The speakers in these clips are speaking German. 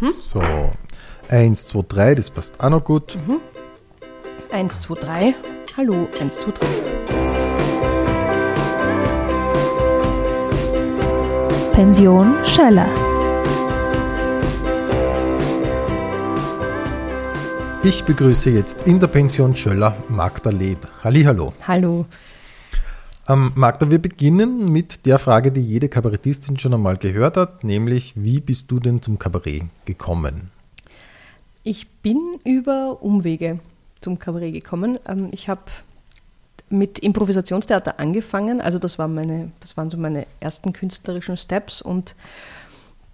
Mhm. So, 1, 2, 3, das passt auch noch gut. Mhm. 1, 2, 3. Hallo, 1, 2, 3. Pension Schöller. Ich begrüße jetzt in der Pension Schöller Magda Leb. Hallo. Hallo. Ähm, Magda, wir beginnen mit der Frage, die jede Kabarettistin schon einmal gehört hat, nämlich wie bist du denn zum Kabarett gekommen? Ich bin über Umwege zum Kabarett gekommen. Ähm, ich habe mit Improvisationstheater angefangen, also das, war meine, das waren so meine ersten künstlerischen Steps und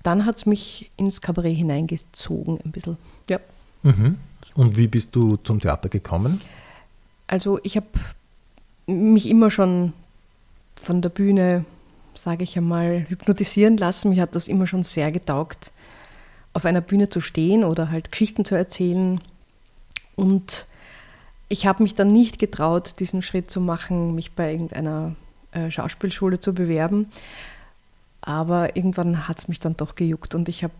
dann hat es mich ins Kabarett hineingezogen ein bisschen. Ja. Mhm. Und wie bist du zum Theater gekommen? Also ich habe mich immer schon von der Bühne, sage ich einmal, hypnotisieren lassen. Mir hat das immer schon sehr getaugt, auf einer Bühne zu stehen oder halt Geschichten zu erzählen. Und ich habe mich dann nicht getraut, diesen Schritt zu machen, mich bei irgendeiner äh, Schauspielschule zu bewerben. Aber irgendwann hat es mich dann doch gejuckt und ich habe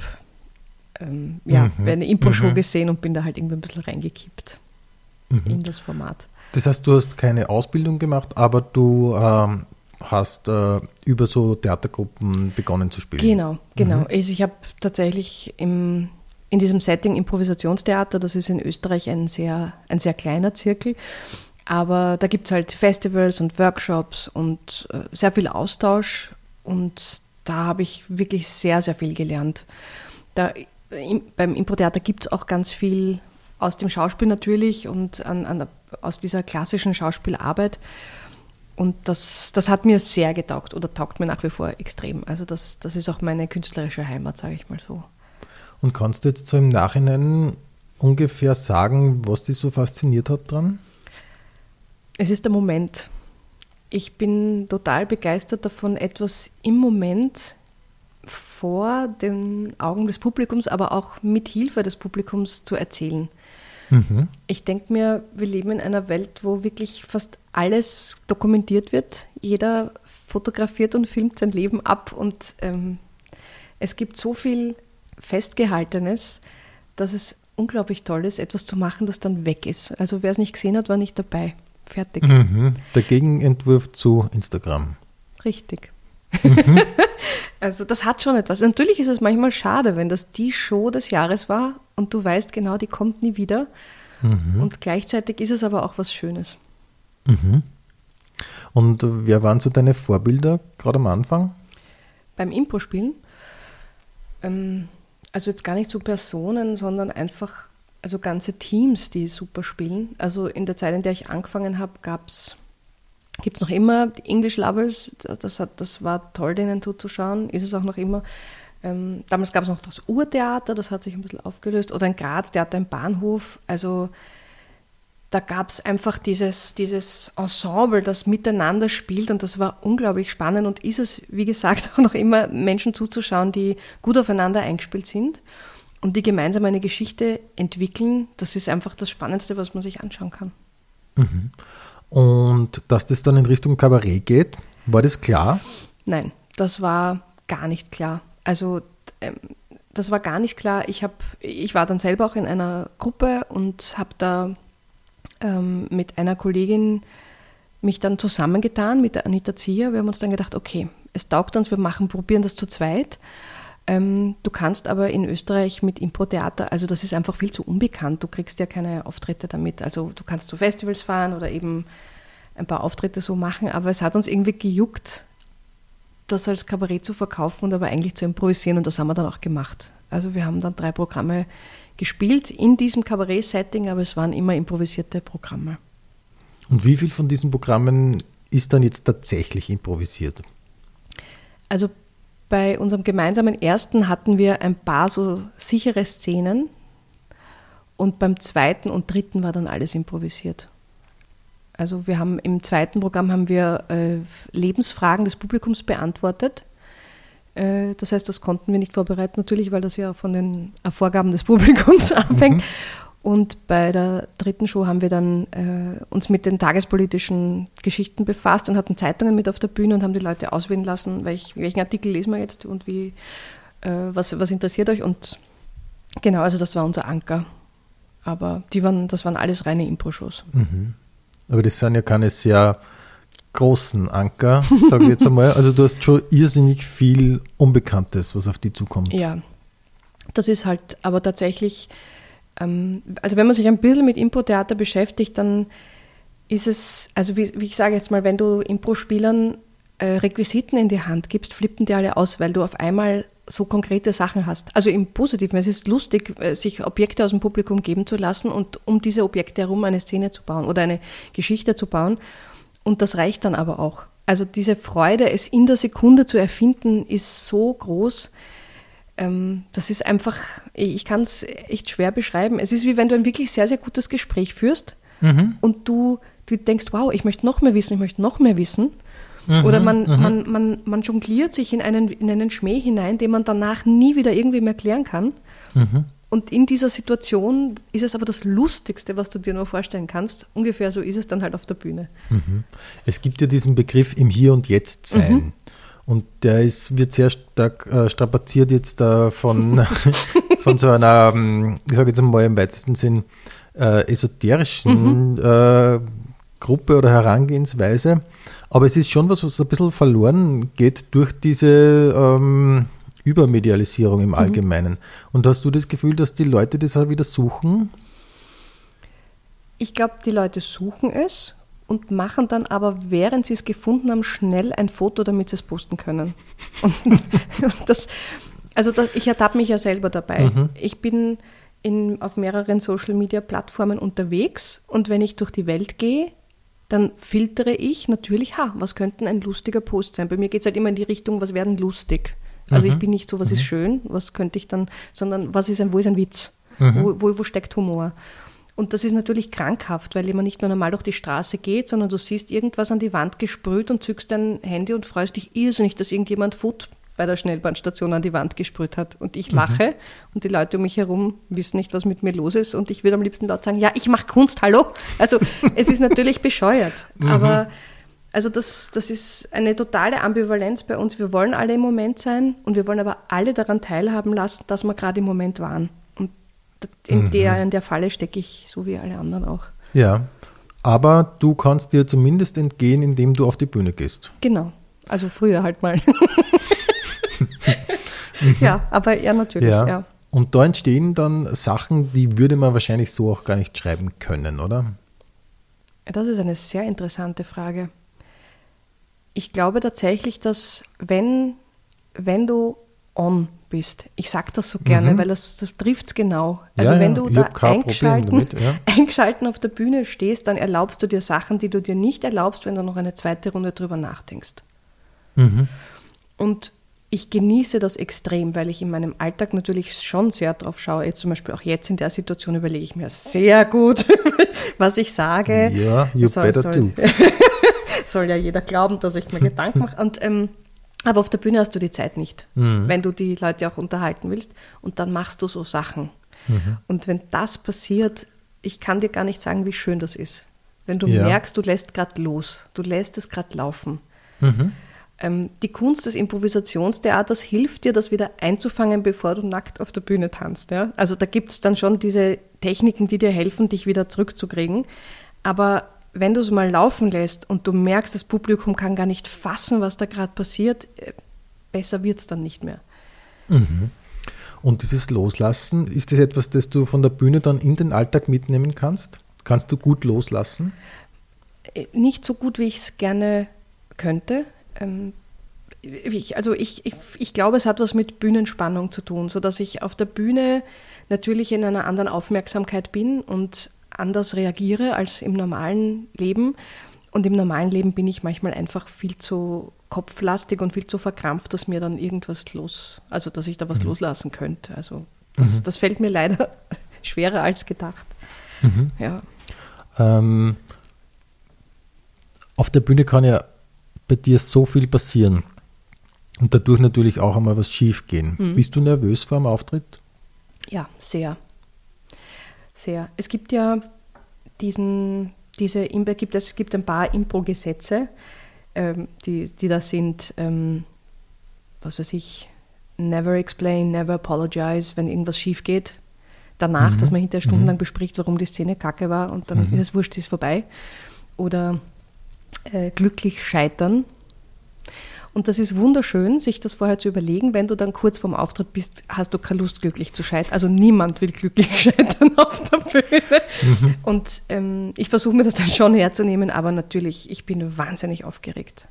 ähm, ja, mhm. eine Impro-Show mhm. gesehen und bin da halt irgendwie ein bisschen reingekippt mhm. in das Format. Das heißt, du hast keine Ausbildung gemacht, aber du ähm, hast äh, über so Theatergruppen begonnen zu spielen. Genau, genau. Mhm. Also ich habe tatsächlich im, in diesem Setting Improvisationstheater, das ist in Österreich ein sehr, ein sehr kleiner Zirkel, aber da gibt es halt Festivals und Workshops und äh, sehr viel Austausch und da habe ich wirklich sehr, sehr viel gelernt. Da, im, beim Improtheater gibt es auch ganz viel aus dem Schauspiel natürlich und an, an, aus dieser klassischen Schauspielarbeit. Und das, das hat mir sehr getaugt oder taugt mir nach wie vor extrem. Also das, das ist auch meine künstlerische Heimat, sage ich mal so. Und kannst du jetzt so im Nachhinein ungefähr sagen, was dich so fasziniert hat dran? Es ist der Moment. Ich bin total begeistert davon, etwas im Moment vor den Augen des Publikums, aber auch mit Hilfe des Publikums zu erzählen. Mhm. Ich denke mir, wir leben in einer Welt, wo wirklich fast alles dokumentiert wird. Jeder fotografiert und filmt sein Leben ab und ähm, es gibt so viel Festgehaltenes, dass es unglaublich toll ist, etwas zu machen, das dann weg ist. Also wer es nicht gesehen hat, war nicht dabei. Fertig. Mhm. Der Gegenentwurf zu Instagram. Richtig. Mhm. also das hat schon etwas. Natürlich ist es manchmal schade, wenn das die Show des Jahres war und du weißt genau, die kommt nie wieder. Mhm. Und gleichzeitig ist es aber auch was Schönes. Mhm. Und wer waren so deine Vorbilder gerade am Anfang? Beim Impro-Spielen? Ähm, also jetzt gar nicht so Personen, sondern einfach also ganze Teams, die super spielen. Also in der Zeit, in der ich angefangen habe, gab es gibt es noch immer die English Lovers, das, hat, das war toll, denen zuzuschauen, ist es auch noch immer. Ähm, damals gab es noch das Urtheater, das hat sich ein bisschen aufgelöst, oder ein Graz-Theater im Bahnhof. Also da gab es einfach dieses, dieses Ensemble, das miteinander spielt und das war unglaublich spannend und ist es, wie gesagt, auch noch immer Menschen zuzuschauen, die gut aufeinander eingespielt sind und die gemeinsam eine Geschichte entwickeln. Das ist einfach das Spannendste, was man sich anschauen kann. Mhm. Und dass das dann in Richtung Kabarett geht, war das klar? Nein, das war gar nicht klar. Also ähm, das war gar nicht klar. Ich, hab, ich war dann selber auch in einer Gruppe und habe da ähm, mit einer Kollegin mich dann zusammengetan, mit der Anita Zier. Wir haben uns dann gedacht, okay, es taugt uns, wir machen, probieren das zu zweit. Ähm, du kannst aber in Österreich mit Impro-Theater, also das ist einfach viel zu unbekannt. Du kriegst ja keine Auftritte damit. Also du kannst zu Festivals fahren oder eben ein paar Auftritte so machen, aber es hat uns irgendwie gejuckt, das als Kabarett zu verkaufen und aber eigentlich zu improvisieren und das haben wir dann auch gemacht. Also wir haben dann drei Programme gespielt in diesem Kabarett-Setting, aber es waren immer improvisierte Programme. Und wie viel von diesen Programmen ist dann jetzt tatsächlich improvisiert? Also bei unserem gemeinsamen ersten hatten wir ein paar so sichere Szenen und beim zweiten und dritten war dann alles improvisiert. Also wir haben im zweiten Programm haben wir äh, Lebensfragen des Publikums beantwortet. Äh, das heißt, das konnten wir nicht vorbereiten, natürlich, weil das ja von den Vorgaben des Publikums abhängt. Mhm. Und bei der dritten Show haben wir dann äh, uns mit den tagespolitischen Geschichten befasst und hatten Zeitungen mit auf der Bühne und haben die Leute auswählen lassen, welch, welchen Artikel lesen wir jetzt und wie, äh, was, was interessiert euch. Und Genau, also das war unser Anker. Aber die waren, das waren alles reine Impro-Shows. Mhm. Aber das sind ja keine sehr großen Anker, sage ich jetzt einmal. Also du hast schon irrsinnig viel Unbekanntes, was auf die zukommt. Ja, das ist halt aber tatsächlich, also wenn man sich ein bisschen mit Impro-Theater beschäftigt, dann ist es, also wie, wie ich sage jetzt mal, wenn du Impro-Spielern äh, Requisiten in die Hand gibst, flippen die alle aus, weil du auf einmal so konkrete Sachen hast. Also im Positiven, es ist lustig, äh, sich Objekte aus dem Publikum geben zu lassen und um diese Objekte herum eine Szene zu bauen oder eine Geschichte zu bauen. Und das reicht dann aber auch. Also diese Freude, es in der Sekunde zu erfinden, ist so groß. Ähm, das ist einfach, ich kann es echt schwer beschreiben. Es ist wie wenn du ein wirklich sehr, sehr gutes Gespräch führst mhm. und du, du denkst, wow, ich möchte noch mehr wissen, ich möchte noch mehr wissen. Mhm, Oder man, mhm. man, man, man jongliert sich in einen, in einen Schmäh hinein, den man danach nie wieder irgendwie erklären kann. Mhm. Und in dieser Situation ist es aber das Lustigste, was du dir nur vorstellen kannst. Ungefähr so ist es dann halt auf der Bühne. Mhm. Es gibt ja diesen Begriff im Hier und Jetzt sein. Und der ist, wird sehr stark äh, strapaziert jetzt äh, von, von so einer, ähm, ich sage jetzt mal im weitesten Sinn, äh, esoterischen mhm. äh, Gruppe oder Herangehensweise. Aber es ist schon was, was ein bisschen verloren geht durch diese ähm, Übermedialisierung im mhm. Allgemeinen. Mhm. Und hast du das Gefühl, dass die Leute das auch wieder suchen? Ich glaube, die Leute suchen es und machen dann aber, während sie es gefunden haben, schnell ein Foto, damit sie es posten können. Und, das, also das, ich ertappe mich ja selber dabei. Mhm. Ich bin in, auf mehreren Social-Media-Plattformen unterwegs und wenn ich durch die Welt gehe, dann filtere ich natürlich, ha, was könnte ein lustiger Post sein? Bei mir geht es halt immer in die Richtung, was werden lustig? Also mhm. ich bin nicht so, was mhm. ist schön, was könnte ich dann, sondern was ist ein, wo ist ein Witz? Mhm. Wo, wo, wo steckt Humor? Und das ist natürlich krankhaft, weil man nicht nur normal durch die Straße geht, sondern du siehst irgendwas an die Wand gesprüht und zückst dein Handy und freust dich irrsinnig, dass irgendjemand Food bei der Schnellbahnstation an die Wand gesprüht hat. Und ich lache mhm. und die Leute um mich herum wissen nicht, was mit mir los ist. Und ich würde am liebsten laut sagen, ja, ich mache Kunst, hallo. Also es ist natürlich bescheuert. Mhm. Aber also das, das ist eine totale Ambivalenz bei uns. Wir wollen alle im Moment sein und wir wollen aber alle daran teilhaben lassen, dass wir gerade im Moment waren. In, mhm. der, in der Falle stecke ich so wie alle anderen auch. Ja, aber du kannst dir zumindest entgehen, indem du auf die Bühne gehst. Genau. Also früher halt mal. ja, aber ja, natürlich, ja. ja. Und da entstehen dann Sachen, die würde man wahrscheinlich so auch gar nicht schreiben können, oder? Das ist eine sehr interessante Frage. Ich glaube tatsächlich, dass wenn, wenn du on bist, ich sage das so gerne, mhm. weil das, das trifft es genau. Also ja, wenn du da eingeschalten, damit, ja. eingeschalten auf der Bühne stehst, dann erlaubst du dir Sachen, die du dir nicht erlaubst, wenn du noch eine zweite Runde drüber nachdenkst. Mhm. Und ich genieße das extrem, weil ich in meinem Alltag natürlich schon sehr drauf schaue. Jetzt zum Beispiel auch jetzt in der Situation überlege ich mir sehr gut, was ich sage. Ja, you soll, better soll, do. soll ja jeder glauben, dass ich mir Gedanken mache. Und, ähm, aber auf der Bühne hast du die Zeit nicht, mhm. wenn du die Leute auch unterhalten willst. Und dann machst du so Sachen. Mhm. Und wenn das passiert, ich kann dir gar nicht sagen, wie schön das ist. Wenn du ja. merkst, du lässt gerade los, du lässt es gerade laufen. Mhm. Ähm, die Kunst des Improvisationstheaters hilft dir, das wieder einzufangen, bevor du nackt auf der Bühne tanzt. Ja? Also da gibt es dann schon diese Techniken, die dir helfen, dich wieder zurückzukriegen. Aber wenn du es mal laufen lässt und du merkst, das Publikum kann gar nicht fassen, was da gerade passiert, äh, besser wird es dann nicht mehr. Mhm. Und dieses Loslassen, ist das etwas, das du von der Bühne dann in den Alltag mitnehmen kannst? Kannst du gut loslassen? Äh, nicht so gut, wie ich es gerne könnte ähm, ich, also ich, ich, ich glaube, es hat was mit Bühnenspannung zu tun, sodass ich auf der Bühne natürlich in einer anderen Aufmerksamkeit bin und anders reagiere als im normalen Leben. Und im normalen Leben bin ich manchmal einfach viel zu kopflastig und viel zu verkrampft, dass mir dann irgendwas los, also dass ich da was mhm. loslassen könnte. Also das, mhm. das fällt mir leider schwerer als gedacht. Mhm. Ja. Ähm, auf der Bühne kann ja bei dir so viel passieren und dadurch natürlich auch einmal was schief gehen. Mhm. Bist du nervös vor dem Auftritt? Ja, sehr. Sehr. Es gibt ja diesen, diese, gibt, es gibt ein paar Impro-Gesetze, ähm, die, die da sind, ähm, was weiß ich, never explain, never apologize, wenn irgendwas schief geht. danach, dass man hinterher stundenlang bespricht, warum die Szene kacke war und dann ist es wurscht, sie ist vorbei. Oder äh, glücklich scheitern. Und das ist wunderschön, sich das vorher zu überlegen. Wenn du dann kurz vorm Auftritt bist, hast du keine Lust, glücklich zu scheitern. Also niemand will glücklich scheitern auf der Bühne. Und ähm, ich versuche mir das dann schon herzunehmen, aber natürlich, ich bin wahnsinnig aufgeregt.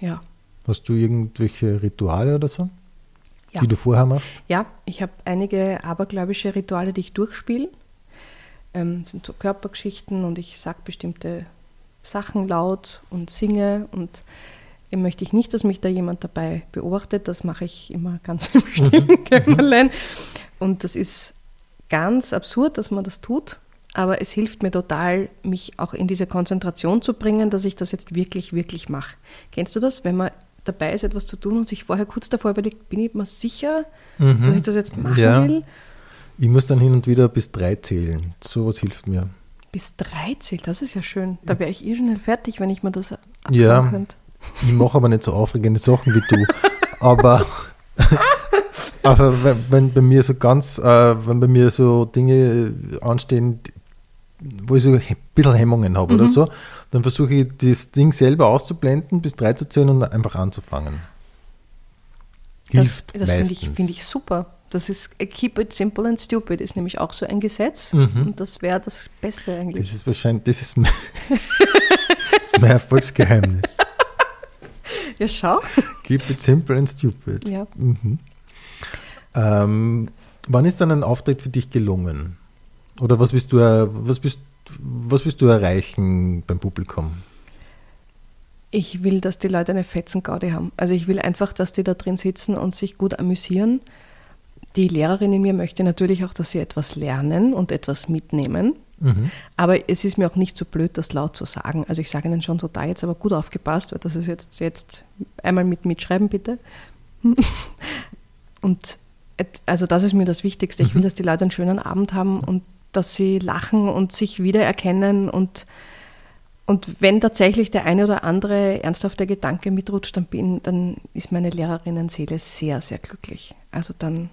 Ja. Hast du irgendwelche Rituale oder so, Ja. die du vorher machst? Ja, ich habe einige abergläubische Rituale, die ich durchspiele. Ähm, das sind so Körpergeschichten und ich sage bestimmte Sachen laut und singe und eben möchte ich nicht, dass mich da jemand dabei beobachtet. Das mache ich immer ganz im stillen Kämmerlein. Und das ist ganz absurd, dass man das tut, aber es hilft mir total, mich auch in diese Konzentration zu bringen, dass ich das jetzt wirklich, wirklich mache. Kennst du das, wenn man dabei ist, etwas zu tun und sich vorher kurz davor überlegt, bin ich mir sicher, dass ich das jetzt machen Ja. will? Ich muss dann hin und wieder bis drei zählen. Sowas hilft mir. Bis 13, das ist ja schön. Da wäre ich eh schnell fertig, wenn ich mir das abschauen Ja. könnte. Ich mache aber nicht so aufregende Sachen wie du. aber aber wenn, wenn bei mir so ganz, äh, wenn bei mir so Dinge anstehen, wo ich so ein bisschen Hemmungen habe Mhm. oder so, dann versuche ich das Ding selber auszublenden, bis drei zu zählen und einfach anzufangen. Das, Hilft das finde meistens. ich, find ich super. Das ist Keep it simple and stupid, ist nämlich auch so ein Gesetz. Mhm. Und das wäre das Beste eigentlich. Das ist wahrscheinlich, das ist mein, das ist mein Erfolgsgeheimnis. Ja, schau. Keep it simple and stupid. Ja. Mhm. Ähm, wann ist dann ein Auftritt für dich gelungen? Oder was willst du, er- was willst, was willst du erreichen beim Publikum? Ich will, dass die Leute eine Fetzengaudi haben. Also ich will einfach, dass die da drin sitzen und sich gut amüsieren. Die Lehrerin in mir möchte natürlich auch, dass sie etwas lernen und etwas mitnehmen. Mhm. Aber es ist mir auch nicht so blöd, das laut zu sagen. Also ich sage Ihnen schon so, da jetzt aber gut aufgepasst, weil das ist jetzt, jetzt einmal mit mitschreiben, bitte. Und also das ist mir das Wichtigste. Ich will, dass die Leute einen schönen Abend haben und dass sie lachen und sich wiedererkennen und und wenn tatsächlich der eine oder andere ernsthafte Gedanke mitrutscht, dann, bin, dann ist meine Lehrerinnenseele sehr, sehr glücklich. Also dann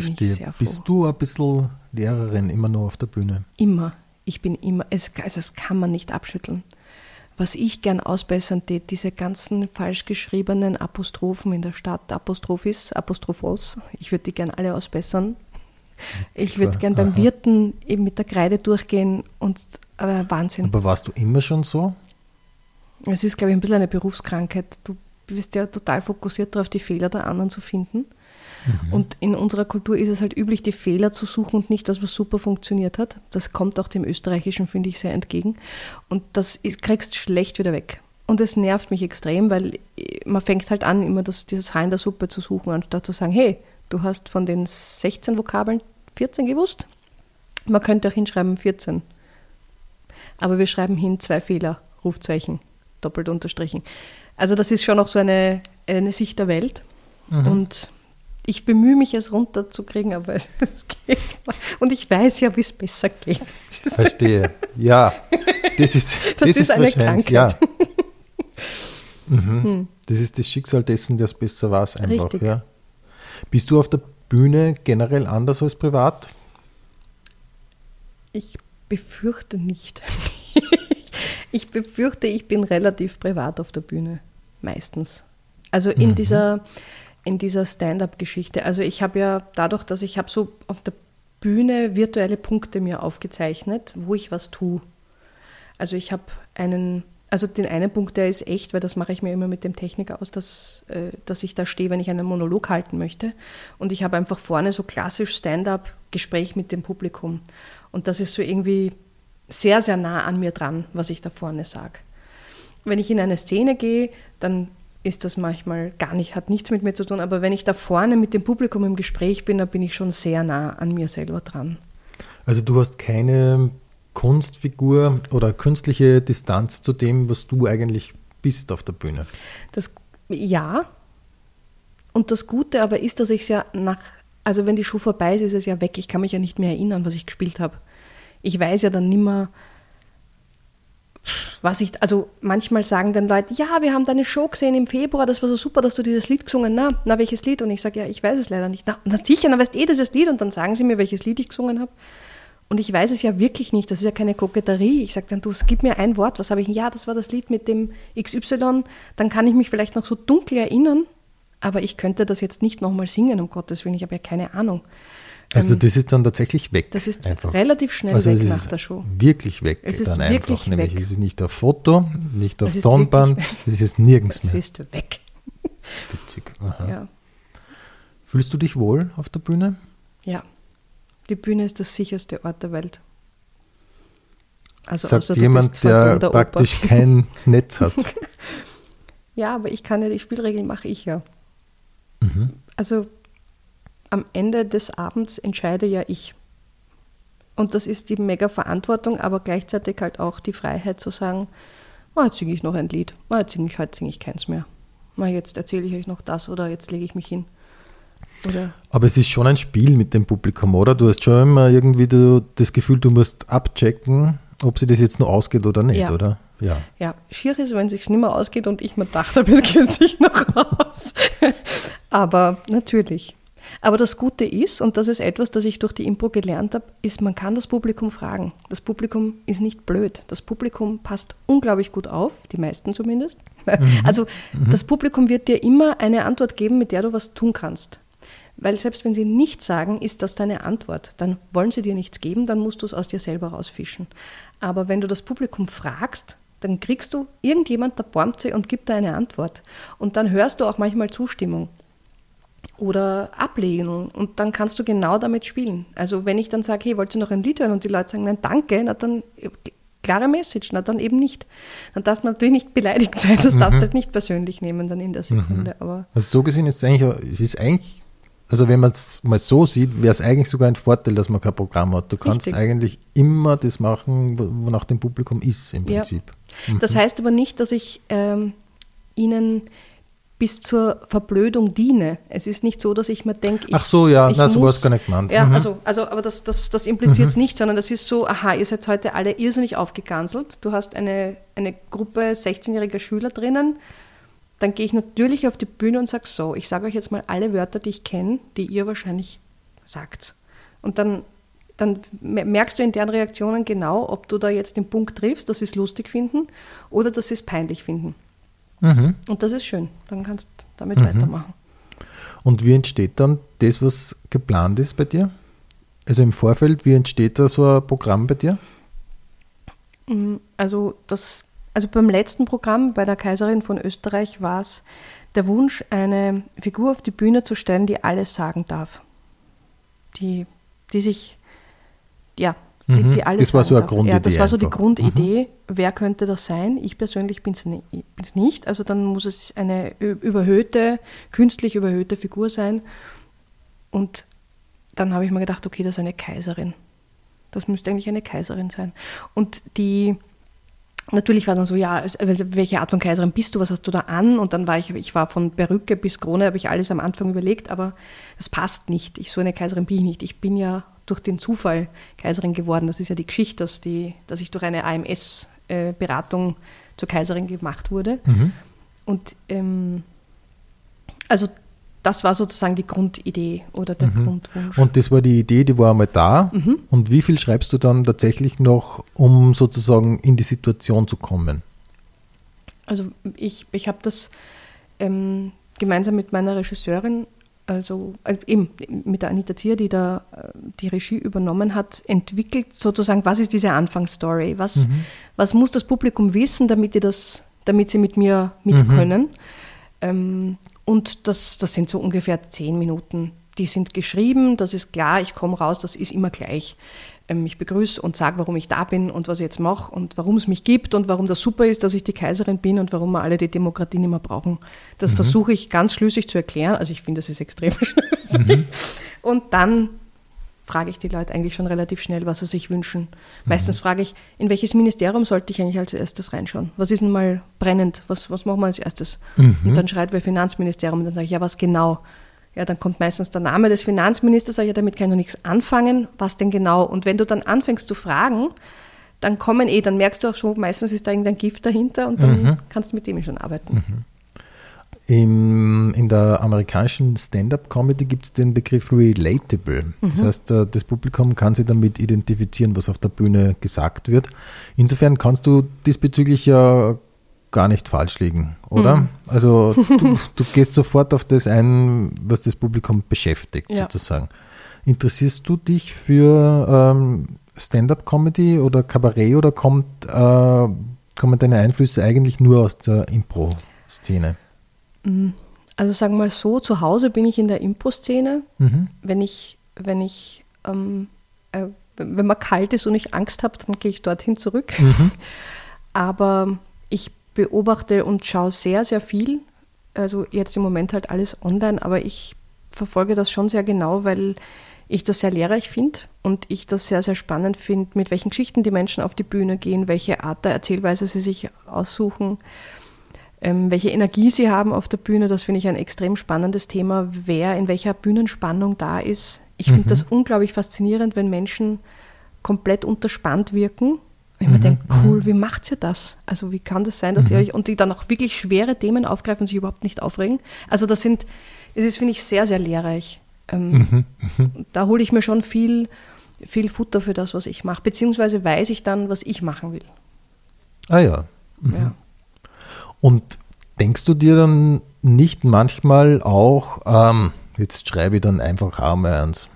Verstehe. Bist du ein bisschen Lehrerin, immer nur auf der Bühne? Immer. Ich bin immer, es, also das kann man nicht abschütteln. Was ich gern ausbessern tät, diese ganzen falsch geschriebenen Apostrophen in der Stadt, Apostrophis, Apostrophos, ich würde die gern alle ausbessern. Ich würde gern beim Aha. Wirten eben mit der Kreide durchgehen und aber Wahnsinn. Aber warst du immer schon so? Es ist, glaube ich, ein bisschen eine Berufskrankheit. Du bist ja total fokussiert darauf, die Fehler der anderen zu finden. Und in unserer Kultur ist es halt üblich, die Fehler zu suchen und nicht das, was super funktioniert hat. Das kommt auch dem Österreichischen, finde ich, sehr entgegen. Und das ist, kriegst schlecht wieder weg. Und es nervt mich extrem, weil äh, man fängt halt an, immer das, dieses Haar in der Suppe zu suchen, anstatt zu sagen, hey, du hast von den 16 Vokabeln 14 gewusst. Man könnte auch hinschreiben 14. Aber wir schreiben hin zwei Fehler, Rufzeichen, doppelt unterstrichen. Also das ist schon auch so eine, eine Sicht der Welt. Und ich bemühe mich, es runterzukriegen, aber es, es geht. Und ich weiß ja, wie es besser geht. Das ist- Verstehe. ja, das ist, Das ist eine wahrscheinlich- Krankheit. Ja. Mhm. Das ist das Schicksal dessen, der es besser weiß einfach. Richtig. Ja. Bist du auf der Bühne generell anders als privat? Ich befürchte nicht. ich befürchte, ich bin relativ privat auf der Bühne. Meistens. Also in dieser, in dieser Stand-up-Geschichte. Also ich habe ja dadurch, dass ich habe so auf der Bühne virtuelle Punkte mir aufgezeichnet, wo ich was tue. Also ich habe einen, also den einen Punkt, der ist echt, weil das mache ich mir immer mit dem Techniker aus, dass, äh, dass ich da stehe, wenn ich einen Monolog halten möchte. Und ich habe einfach vorne so klassisch Stand-up-Gespräch mit dem Publikum. Und das ist so irgendwie sehr, sehr nah an mir dran, was ich da vorne sage. Wenn ich in eine Szene gehe, dann ist das manchmal gar nicht, hat nichts mit mir zu tun. Aber wenn ich da vorne mit dem Publikum im Gespräch bin, dann bin ich schon sehr nah an mir selber dran. Also du hast keine Kunstfigur oder künstliche Distanz zu dem, was du eigentlich bist auf der Bühne. Das, ja. Und das Gute aber ist, dass ich es ja nach, also wenn die Show vorbei ist, ist es ja weg. Ich kann mich ja nicht mehr erinnern, was ich gespielt habe. Ich weiß ja dann nimmer, was ich, also manchmal sagen dann Leute, ja, wir haben deine Show gesehen im Februar, das war so super, dass du dieses Lied gesungen hast. Na, na, welches Lied? Und ich sage, ja, ich weiß es leider nicht. Na, na sicher, dann weißt du eh dieses Lied und dann sagen sie mir, welches Lied ich gesungen habe. Und ich weiß es ja wirklich nicht, das ist ja keine Koketterie. Ich sage dann, du, gib mir ein Wort, was habe ich? Ja, das war das Lied mit dem XY, dann kann ich mich vielleicht noch so dunkel erinnern, aber ich könnte das jetzt nicht nochmal singen, um Gottes Willen, ich habe ja keine Ahnung. Also Ähm, das ist dann tatsächlich weg. Das ist einfach. relativ schnell Also weg es ist nach der Show. Wirklich weg. Es ist dann wirklich einfach. Nämlich weg. es ist nicht auf Foto, nicht auf Es Tonband, es ist nirgends Es mehr. ist weg. Witzig. Ja. Fühlst du dich wohl auf der Bühne? ja. Die Bühne ist der sicherste Ort der Welt. Also Sagt jemand, der der praktisch Oper. kein Netz hat. Ja, aber ich kann ja die Spielregeln mache ich ja. Mhm. Also am Ende des Abends entscheide ja ich. Und das ist die mega Verantwortung, aber gleichzeitig halt auch die Freiheit zu sagen, oh, jetzt singe ich noch ein Lied, oh, jetzt singe ich, heute singe ich keins mehr. Oh, jetzt erzähle ich euch noch das oder jetzt lege ich mich hin. Oder Aber es ist schon ein Spiel mit dem Publikum, oder? Du hast schon immer irgendwie das Gefühl, du musst abchecken, ob sie das jetzt nur ausgeht oder nicht, Ja. oder? Ja. Ja, schier ist, wenn es sich nicht mehr ausgeht und ich mir dachte, es geht sich noch aus. Aber natürlich. Aber das Gute ist, und das ist etwas, das ich durch die Impro gelernt habe, ist, man kann das Publikum fragen. Das Publikum ist nicht blöd. Das Publikum passt unglaublich gut auf, die meisten zumindest. Also das Publikum wird dir immer eine Antwort geben, mit der du was tun kannst. Weil selbst wenn sie nichts sagen, ist das deine Antwort. Dann wollen sie dir nichts geben, dann musst du es aus dir selber rausfischen. Aber wenn du das Publikum fragst, dann kriegst du irgendjemand, der bäumt sie und gibt dir eine Antwort. Und dann hörst du auch manchmal Zustimmung oder Ablehnung und dann kannst du genau damit spielen. Also wenn ich dann sage, hey, wollt ihr noch ein Lied hören und die Leute sagen, nein, danke, na dann klare Message, na dann eben nicht. Dann darf man natürlich nicht beleidigt sein, das darfst du halt nicht persönlich nehmen dann in der Sekunde. Aber Also so gesehen ist es eigentlich, es ist eigentlich, also wenn man es mal so sieht, wäre es eigentlich sogar ein Vorteil, dass man kein Programm hat. Du kannst Richtig. eigentlich immer das machen, wo- wonach dem Publikum ist im Ja. Prinzip. Das heißt aber nicht, dass ich ähm, ihnen bis zur Verblödung diene. Es ist nicht so, dass ich mir denke, ich, Ach so, ja, ich es muss- gar nicht gemeint. Ja, Mhm. also, also, aber das, das, das impliziert es nicht, sondern das ist so, aha, ihr seid heute alle irrsinnig aufgeganselt. Du hast eine, eine Gruppe 16-jähriger Schüler drinnen. Dann gehe ich natürlich auf die Bühne und sage so, ich sage euch jetzt mal alle Wörter, die ich kenne, die ihr wahrscheinlich sagt. Und dann, dann me- merkst du in deren Reaktionen genau, ob du da jetzt den Punkt triffst, dass sie es lustig finden oder dass sie es peinlich finden. Mhm. Und das ist schön. Dann kannst du damit weitermachen. Und wie entsteht dann das, was geplant ist bei dir? Also im Vorfeld, wie entsteht da so ein Programm bei dir? Mm, Also, das, also beim letzten Programm bei der Kaiserin von Österreich war es der Wunsch, eine Figur auf die Bühne zu stellen, die alles sagen darf. Die, die sich, ja, die, Mhm. die alles Das war so eine. Grundidee Ja, das war so die einfach. Grundidee. Wer könnte das sein? Ich persönlich bin es nicht. Also dann muss es eine überhöhte, künstlich überhöhte Figur sein. Und dann habe ich mir gedacht, okay, das ist eine Kaiserin. Das müsste eigentlich eine Kaiserin sein. Und die, natürlich war dann so, ja, also welche Art von Kaiserin bist du, was hast du da an? Und dann war ich, ich war von Perücke bis Krone, habe ich alles am Anfang überlegt, aber das passt nicht. Ich, so eine Kaiserin bin ich nicht. Ich bin ja durch den Zufall Kaiserin geworden. Das ist ja die Geschichte, dass, die, dass ich durch eine AMS-Beratung zur Kaiserin gemacht wurde. Mhm. Und ähm, also das war sozusagen die Grundidee oder der Grundwunsch. Mhm. Und das war die Idee, die war einmal da. Mhm. Und wie viel schreibst du dann tatsächlich noch, um sozusagen in die Situation zu kommen? Also ich, ich habe das ähm, gemeinsam mit meiner Regisseurin, also, also eben mit der Anita Zier, die da äh, die Regie übernommen hat, entwickelt sozusagen, was ist diese Anfangsstory? Was, was muss das Publikum wissen, damit, die das, damit sie mit mir mit können? Ähm, und das, das sind so ungefähr zehn Minuten. Die sind geschrieben, das ist klar, ich komme raus, das ist immer gleich. Ähm, ich begrüße und sage, warum ich da bin und was ich jetzt mache und warum es mich gibt und warum das super ist, dass ich die Kaiserin bin und warum wir alle die Demokratie nicht mehr brauchen. Das versuche ich ganz schlüssig zu erklären. Also ich finde, das ist extrem schlüssig. Und dann frage ich die Leute eigentlich schon relativ schnell, was sie sich wünschen. Meistens frage ich, in welches Ministerium sollte ich eigentlich als erstes reinschauen? Was ist denn mal brennend? Was, was machen wir als erstes? Und dann schreit wer Finanzministerium und dann sage ich, ja, was genau? Ja, dann kommt meistens der Name des Finanzministers, ich, ja, damit kann ich noch nichts anfangen. Was denn genau? Und wenn du dann anfängst zu fragen, dann kommen eh, dann merkst du auch schon, meistens ist da irgendein Gift dahinter und dann Mhm. kannst du mit dem schon arbeiten. Im, in der amerikanischen Stand-up-Comedy gibt es den Begriff relatable. Das heißt, äh, das Publikum kann sich damit identifizieren, was auf der Bühne gesagt wird. Insofern kannst du diesbezüglich ja gar nicht falsch liegen, oder? Also du, du gehst sofort auf das ein, was das Publikum beschäftigt, Ja. sozusagen. Interessierst du dich für ähm, Stand-up-Comedy oder Kabarett oder kommt, äh, kommen deine Einflüsse eigentlich nur aus der Impro-Szene? Also sagen wir mal so, zu Hause bin ich in der Impro-Szene. Mhm. Wenn ich, wenn ich, ähm, äh, wenn man kalt ist und ich Angst habe, dann gehe ich dorthin zurück. Aber ich beobachte und schaue sehr, sehr viel. Also jetzt im Moment halt alles online, aber ich verfolge das schon sehr genau, weil ich das sehr lehrreich finde und ich das sehr, sehr spannend finde, mit welchen Geschichten die Menschen auf die Bühne gehen, welche Art der Erzählweise sie sich aussuchen, ähm, welche Energie sie haben auf der Bühne. Das finde ich ein extrem spannendes Thema, wer in welcher Bühnenspannung da ist. Ich finde das unglaublich faszinierend, wenn Menschen komplett unterspannt wirken. Ich mir denke, cool, wie macht ihr das? Also wie kann das sein, dass ihr euch, und die dann auch wirklich schwere Themen aufgreifen und sich überhaupt nicht aufregen. Also das sind, es ist, finde ich, sehr, sehr lehrreich. Ähm, Da hole ich mir schon viel, viel Futter für das, was ich mache. Beziehungsweise weiß ich dann, was ich machen will. Ah ja. Ja. Und denkst du dir dann nicht manchmal auch, ähm, jetzt schreibe ich dann einfach auch mal eins?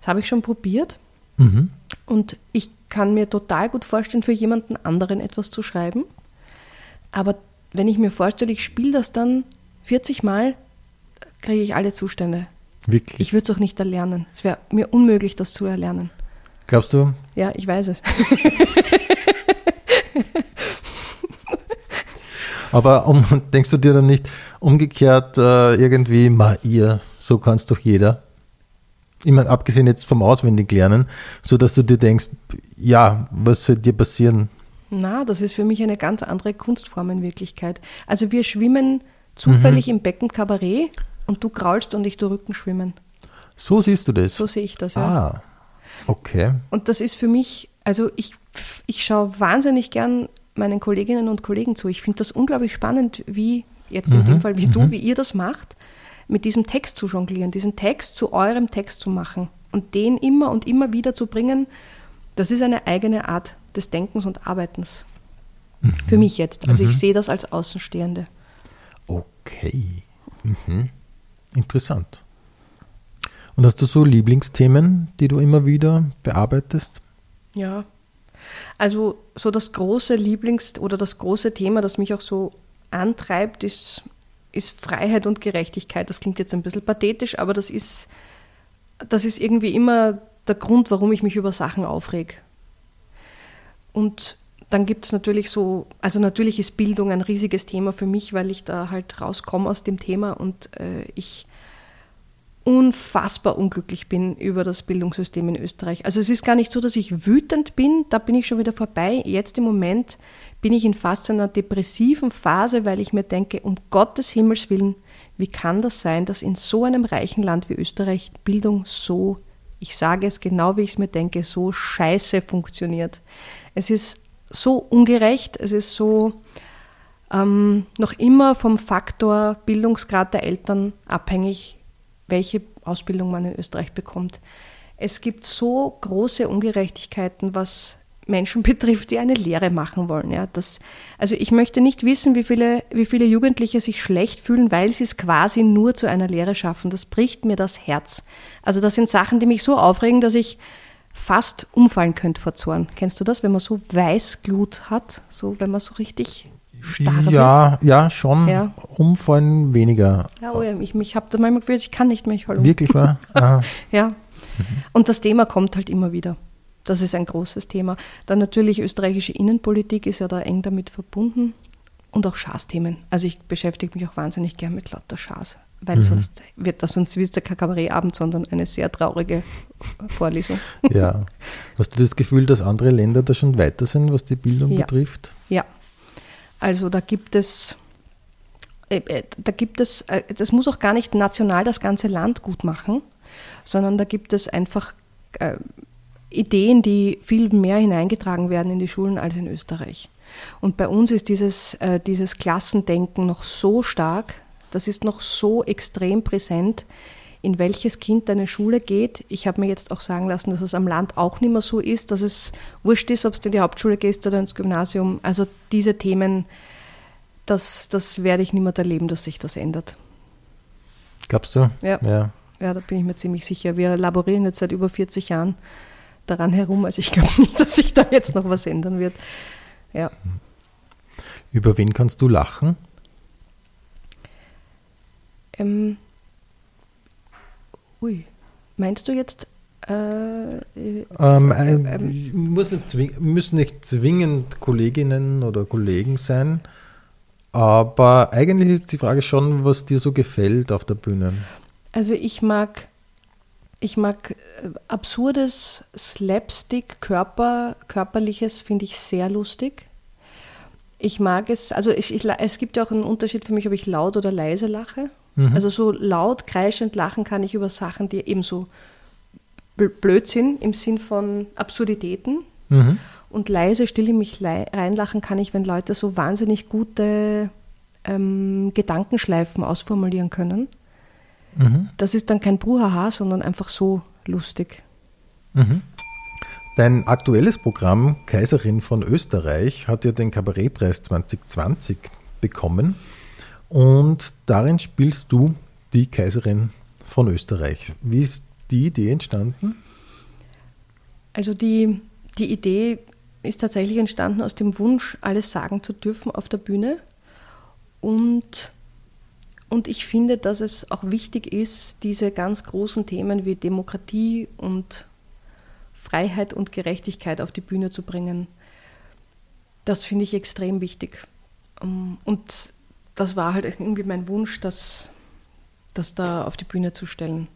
Das habe ich schon probiert. Mhm. Und ich kann mir total gut vorstellen, für jemanden anderen etwas zu schreiben. Aber wenn ich mir vorstelle, ich spiele das dann 40 Mal, kriege ich alle Zustände. Wirklich? Ich würde es auch nicht erlernen. Es wäre mir unmöglich, das zu erlernen. Glaubst du? Ja, ich weiß es. Aber um, denkst du dir dann nicht umgekehrt äh, irgendwie, ma ihr, so kann es doch jeder? Ich meine, abgesehen jetzt vom Auswendiglernen, so dass du dir denkst, ja, was soll dir passieren? Na, das ist für mich eine ganz andere Kunstform in Wirklichkeit. Also wir schwimmen zufällig im Becken Kabarett und du kraulst und ich durch Rücken schwimmen. So siehst du das? So sehe ich das, ja. ah, okay. Und das ist für mich, also ich, ich schaue wahnsinnig gern meinen Kolleginnen und Kollegen zu. Ich finde das unglaublich spannend, wie, jetzt in dem Fall wie du, wie ihr das macht, mit diesem Text zu jonglieren, diesen Text zu eurem Text zu machen und den immer und immer wieder zu bringen. Das ist eine eigene Art des Denkens und Arbeitens. Für mich jetzt. Also ich sehe das als Außenstehende. Okay. Mhm. Interessant. Und hast du so Lieblingsthemen, die du immer wieder bearbeitest? Ja. Also so das große Lieblings- oder das große Thema, das mich auch so antreibt, ist, ist Freiheit und Gerechtigkeit. Das klingt jetzt ein bisschen pathetisch, aber das ist, das ist irgendwie immer der Grund, warum ich mich über Sachen aufreg. Und dann gibt es natürlich so, also natürlich ist Bildung ein riesiges Thema für mich, weil ich da halt rauskomme aus dem Thema und äh, ich unfassbar unglücklich bin über das Bildungssystem in Österreich. Also es ist gar nicht so, dass ich wütend bin, da bin ich schon wieder vorbei. Jetzt im Moment bin ich in fast einer depressiven Phase, weil ich mir denke, um Gottes Himmels willen, wie kann das sein, dass in so einem reichen Land wie Österreich Bildung so, ich sage es genau, wie ich es mir denke, so scheiße funktioniert. Es ist so ungerecht, es ist so ähm, noch immer vom Faktor Bildungsgrad der Eltern abhängig, welche Ausbildung man in Österreich bekommt. Es gibt so große Ungerechtigkeiten, was Menschen betrifft, die eine Lehre machen wollen. Ja, das, also ich möchte nicht wissen, wie viele, wie viele Jugendliche sich schlecht fühlen, weil sie es quasi nur zu einer Lehre schaffen. Das bricht mir das Herz. Also das sind Sachen, die mich so aufregen, dass ich fast umfallen könnte vor Zorn. Kennst du das, wenn man so Weißglut hat? So, wenn man so richtig starr wird? Ja, ja, schon. Ja. Umfallen weniger. Ja, oh ja, ich, ich habe da manchmal gefühlt, ich kann nicht mehr, ich falle um. Wirklich wahr? Ja. Und das Thema kommt halt immer wieder. Das ist ein großes Thema. Dann natürlich österreichische Innenpolitik ist ja da eng damit verbunden. Und auch Schaßthemen. Also ich beschäftige mich auch wahnsinnig gern mit lauter Schaß. Weil sonst wird das sonst wird es kein Kabarettabend, sondern eine sehr traurige Vorlesung. Ja. Hast du das Gefühl, dass andere Länder da schon weiter sind, was die Bildung Ja. betrifft? Ja. Also da gibt es, äh, äh, da gibt es, äh, das muss auch gar nicht national das ganze Land gut machen, sondern da gibt es einfach Ideen, die viel mehr hineingetragen werden in die Schulen als in Österreich. Und bei uns ist dieses, dieses Klassendenken noch so stark, das ist noch so extrem präsent, in welches Kind deine Schule geht. Ich habe mir jetzt auch sagen lassen, dass es am Land auch nicht mehr so ist, dass es wurscht ist, ob du in die Hauptschule gehst oder ins Gymnasium. Also diese Themen, das, das werde ich niemand erleben, dass sich das ändert. Glaubst du? Ja. ja. Ja, da bin ich mir ziemlich sicher. Wir laborieren jetzt seit über 40 Jahren daran herum. Also ich glaube nicht, dass sich da jetzt noch was ändern wird. Ja. Über wen kannst du lachen? Ähm, ui, meinst du jetzt? Äh, ähm, äh, äh, muss nicht müssen nicht zwingend Kolleginnen oder Kollegen sein, aber eigentlich ist die Frage schon, was dir so gefällt auf der Bühne. Also ich mag, ich mag äh, absurdes Slapstick, Körper, körperliches finde ich sehr lustig. Ich mag es, also ich, ich, es gibt ja auch einen Unterschied für mich, ob ich laut oder leise lache. Mhm. Also so laut, kreischend lachen kann ich über Sachen, die eben so blöd sind, im Sinn von Absurditäten. Mhm. Und leise, still in mich reinlachen kann ich, wenn Leute so wahnsinnig gute ähm, Gedankenschleifen ausformulieren können. Mhm. Das ist dann kein Bruhaha, sondern einfach so lustig. Mhm. Dein aktuelles Programm Kaiserin von Österreich hat ja den Kabarettpreis 2020 bekommen und darin spielst du die Kaiserin von Österreich. Wie ist die Idee entstanden? Also die, die Idee ist tatsächlich entstanden aus dem Wunsch, alles sagen zu dürfen auf der Bühne und und ich finde, dass es auch wichtig ist, diese ganz großen Themen wie Demokratie und Freiheit und Gerechtigkeit auf die Bühne zu bringen. Das finde ich extrem wichtig. Ähm, und das war halt irgendwie mein Wunsch, das, das da auf die Bühne zu stellen.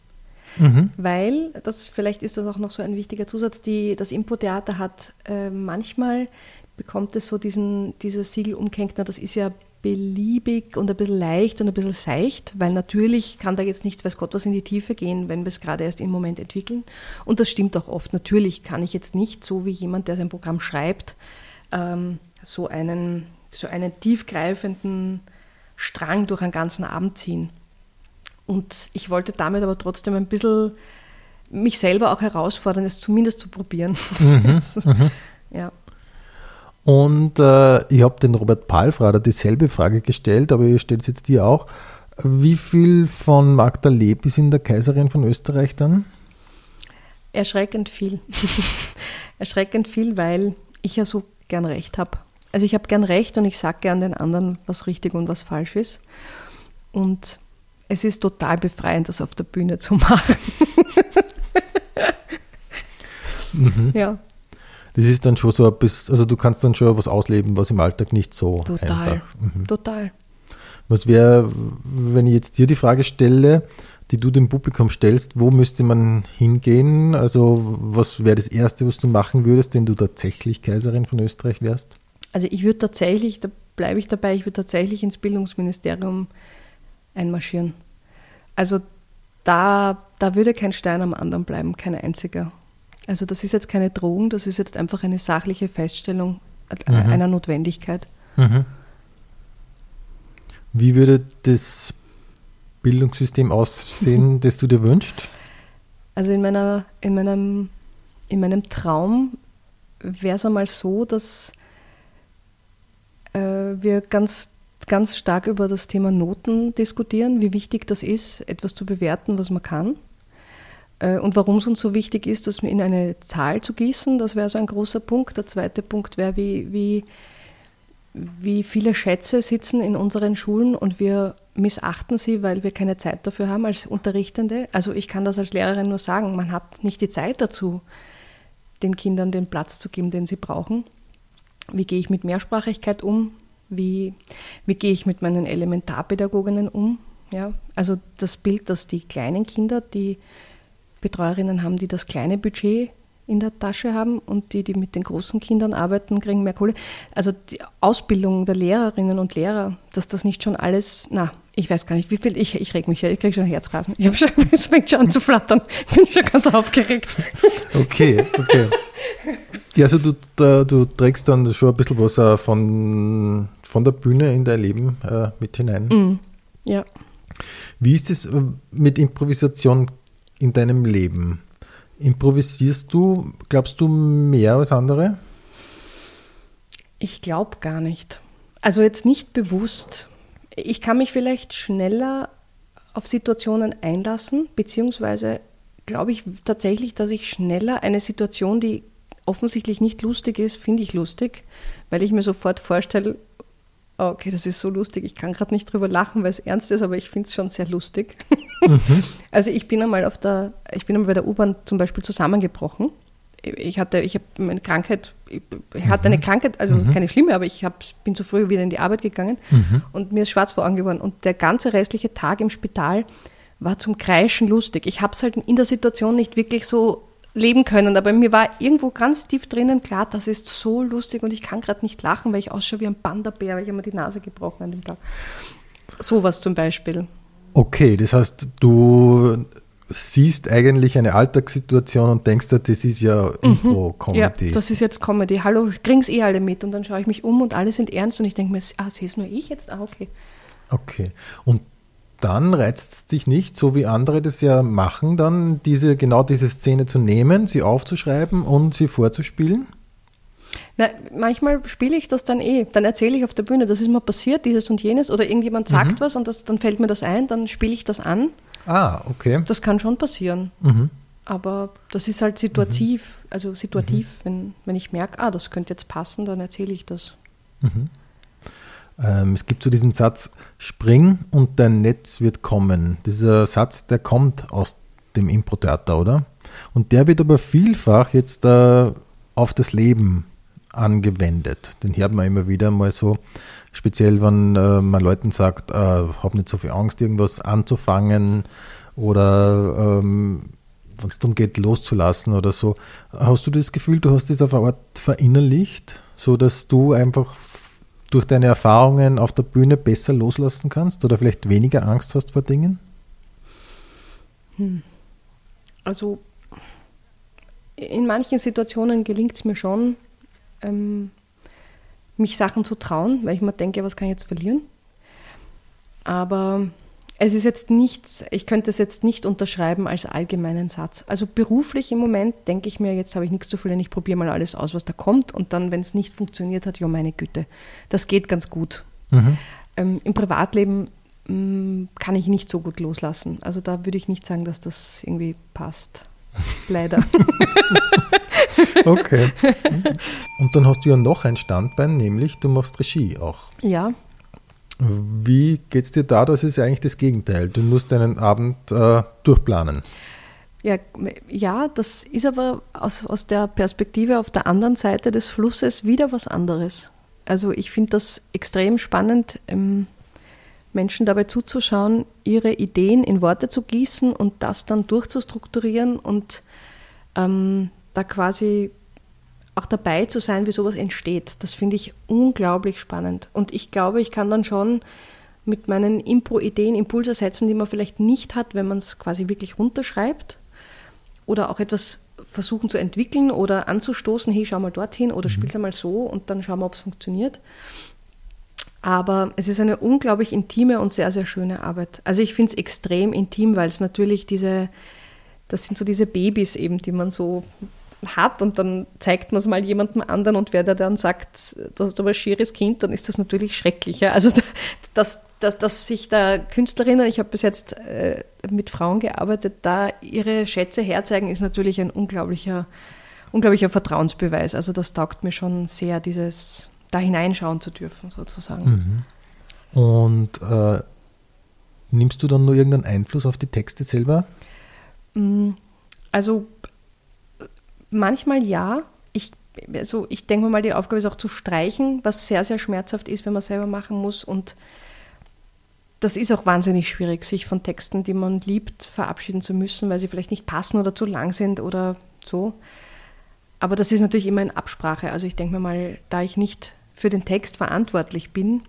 Mhm. Weil, das, vielleicht ist das auch noch so ein wichtiger Zusatz, die, das Impo-Theater hat äh, manchmal bekommt es so diesen, dieses Siegel umgehängt, na, das ist ja beliebig und ein bisschen leicht und ein bisschen seicht, weil natürlich kann da jetzt nichts, weiß Gott, was in die Tiefe gehen, wenn wir es gerade erst im Moment entwickeln. Und das stimmt auch oft. Natürlich kann ich jetzt nicht, so wie jemand, der sein Programm schreibt, ähm, so, einen, so einen tiefgreifenden Strang durch einen ganzen Abend ziehen. Und ich wollte damit aber trotzdem ein bisschen mich selber auch herausfordern, es zumindest zu probieren. Mhm, mhm. ja. Und äh, ich habe den Robert Palfrader dieselbe Frage gestellt, aber ich stelle es jetzt dir auch. Wie viel von Magda Leb ist in der Kaiserin von Österreich dann? Erschreckend viel. Erschreckend viel, weil ich ja so gern recht habe. Also ich habe gern recht und ich sage gern den anderen, was richtig und was falsch ist. Und es ist total befreiend, das auf der Bühne zu machen. mhm. Ja das ist dann schon so ein bisschen, also du kannst dann schon was ausleben, was im Alltag nicht so Total. einfach. Mhm. Total. Was wäre, wenn ich jetzt dir die Frage stelle, die du dem Publikum stellst, wo müsste man hingehen? Also was wäre das Erste, was du machen würdest, wenn du tatsächlich Kaiserin von Österreich wärst? Also ich würde tatsächlich, da bleibe ich dabei, ich würde tatsächlich ins Bildungsministerium einmarschieren. Also da, da würde kein Stein am anderen bleiben, kein einziger. Also das ist jetzt keine Drohung, das ist jetzt einfach eine sachliche Feststellung mhm. einer Notwendigkeit. Mhm. Wie würde das Bildungssystem aussehen, das du dir wünschst? Also in, meiner, in, meinem, in meinem Traum wäre es einmal so, dass wir ganz, ganz stark über das Thema Noten diskutieren, wie wichtig das ist, etwas zu bewerten, was man kann. Äh, und warum es uns so wichtig ist, das in eine Zahl zu gießen, das wäre so ein großer Punkt. Der zweite Punkt wäre, wie, wie, wie viele Schätze sitzen in unseren Schulen und wir missachten sie, weil wir keine Zeit dafür haben als Unterrichtende. Also ich kann das als Lehrerin nur sagen, man hat nicht die Zeit dazu, den Kindern den Platz zu geben, den sie brauchen. Wie gehe ich mit Mehrsprachigkeit um? Wie, wie gehe ich mit meinen Elementarpädagoginnen um? Ja, also das Bild, dass die kleinen Kinder, die Betreuerinnen haben, die das kleine Budget in der Tasche haben und die, die mit den großen Kindern arbeiten, kriegen mehr Kohle. Also die Ausbildung der Lehrerinnen und Lehrer, dass das nicht schon alles, na, ich weiß gar nicht, wie viel, ich, ich reg mich ja, ich kriege schon Herzrasen. Ich habe schon, es fängt schon an zu flattern. Ich bin schon ganz aufgeregt. Okay, okay. Ja, also du, da, du trägst dann schon ein bisschen was äh, von, von der Bühne in dein Leben äh, mit hinein. Mm, ja. Wie ist es äh, mit Improvisation in deinem Leben? Improvisierst du, glaubst du, mehr als andere? Ich glaube gar nicht. Also jetzt nicht bewusst. Ich kann mich vielleicht schneller auf Situationen einlassen, beziehungsweise glaube ich tatsächlich, dass ich schneller eine Situation, die offensichtlich nicht lustig ist, finde ich lustig, weil ich mir sofort vorstelle, okay, das ist so lustig, ich kann gerade nicht drüber lachen, weil es ernst ist, aber ich finde es schon sehr lustig. Mhm. Also ich bin einmal auf der, ich bin einmal bei der U-Bahn zum Beispiel zusammengebrochen. Ich hatte, ich habe meine Krankheit, ich hatte eine mhm. Krankheit, also mhm. keine schlimme, aber ich hab, bin zu früh wieder in die Arbeit gegangen mhm. und mir ist schwarz vor Augen geworden. Und der ganze restliche Tag im Spital war zum Kreischen lustig. Ich habe es halt in der Situation nicht wirklich so leben können. Aber mir war irgendwo ganz tief drinnen klar, das ist so lustig und ich kann gerade nicht lachen, weil ich ausschaue wie ein Panda-Bär, weil ich habe mir die Nase gebrochen an dem Tag. Sowas zum Beispiel. Okay, das heißt, du siehst eigentlich eine Alltagssituation und denkst dir, das ist ja mhm. Impro-Comedy. Ja, das ist jetzt Comedy. Hallo, kriegen eh alle mit. Und dann schaue ich mich um und alle sind ernst und ich denke mir, ah, sehe es nur ich jetzt? Ah, okay. Okay. Und dann reizt es dich nicht, so wie andere das ja machen, dann diese, genau diese Szene zu nehmen, sie aufzuschreiben und sie vorzuspielen? Na, manchmal spiele ich das dann eh. Dann erzähle ich auf der Bühne, das ist mir passiert, dieses und jenes, oder irgendjemand sagt mhm. was und das, dann fällt mir das ein, dann spiele ich das an. Ah, okay. Das kann schon passieren. Mhm. Aber das ist halt situativ, mhm. also situativ, mhm. wenn, wenn ich merke, ah, das könnte jetzt passen, dann erzähle ich das. Mhm. Ähm, es gibt so diesen Satz, spring und dein Netz wird kommen. Dieser Satz, der kommt aus dem Impro-Theater, oder? Und der wird aber vielfach jetzt äh, auf das Leben angewendet. Den hört man immer wieder mal so, speziell wenn äh, man Leuten sagt, äh, hab nicht so viel Angst, irgendwas anzufangen oder ähm, wenn es darum geht, loszulassen oder so. Hast du das Gefühl, du hast das auf eine Art verinnerlicht, so dass du einfach durch deine Erfahrungen auf der Bühne besser loslassen kannst oder vielleicht weniger Angst hast vor Dingen? Hm. Also in manchen Situationen gelingt es mir schon, ähm, mich Sachen zu trauen, weil ich mir denke, was kann ich jetzt verlieren? Aber es ist jetzt nicht, ich könnte es jetzt nicht unterschreiben als allgemeinen Satz. Also beruflich im Moment denke ich mir, jetzt habe ich nichts zu verlieren, ich probiere mal alles aus, was da kommt und dann, wenn es nicht funktioniert hat, ja meine Güte, das geht ganz gut. Mhm. Ähm, Im Privatleben mh, mm, kann ich nicht so gut loslassen. Also da würde ich nicht sagen, dass das irgendwie passt. Leider. okay. Und dann hast du ja noch ein Standbein, nämlich du machst Regie auch. Ja, wie geht es dir da? Das ist ja eigentlich das Gegenteil. Du musst deinen Abend äh, durchplanen. Ja, ja, das ist aber aus, aus der Perspektive auf der anderen Seite des Flusses wieder was anderes. Also ich finde das extrem spannend, ähm, Menschen dabei zuzuschauen, ihre Ideen in Worte zu gießen und das dann durchzustrukturieren und ähm, da quasi auch dabei zu sein, wie sowas entsteht. Das finde ich unglaublich spannend. Und ich glaube, ich kann dann schon mit meinen Impro-Ideen Impulse setzen, die man vielleicht nicht hat, wenn man es quasi wirklich runterschreibt. Oder auch etwas versuchen zu entwickeln oder anzustoßen, hey, schau mal dorthin oder mhm. spiel's einmal so und dann schauen wir, ob es funktioniert. Aber es ist eine unglaublich intime und sehr, sehr schöne Arbeit. Also ich finde es extrem intim, weil es natürlich diese, das sind so diese Babys eben, die man so hat und dann zeigt man es mal jemandem anderen und wer da dann sagt, du hast aber ein schieres Kind, dann ist das natürlich schrecklich. Ja? Also dass, dass, dass sich da Künstlerinnen, ich habe bis jetzt äh, mit Frauen gearbeitet, da ihre Schätze herzeigen, ist natürlich ein unglaublicher, unglaublicher Vertrauensbeweis. Also das taugt mir schon sehr, dieses da hineinschauen zu dürfen, sozusagen. Mhm. Und äh, nimmst du dann nur irgendeinen Einfluss auf die Texte selber? Mm, also Manchmal ja. Ich, also ich denke mal, die Aufgabe ist auch zu streichen, was sehr, sehr schmerzhaft ist, wenn man selber machen muss. Und das ist auch wahnsinnig schwierig, sich von Texten, die man liebt, verabschieden zu müssen, weil sie vielleicht nicht passen oder zu lang sind oder so. Aber das ist natürlich immer in Absprache. Also ich denke mir mal, da ich nicht für den Text verantwortlich bin,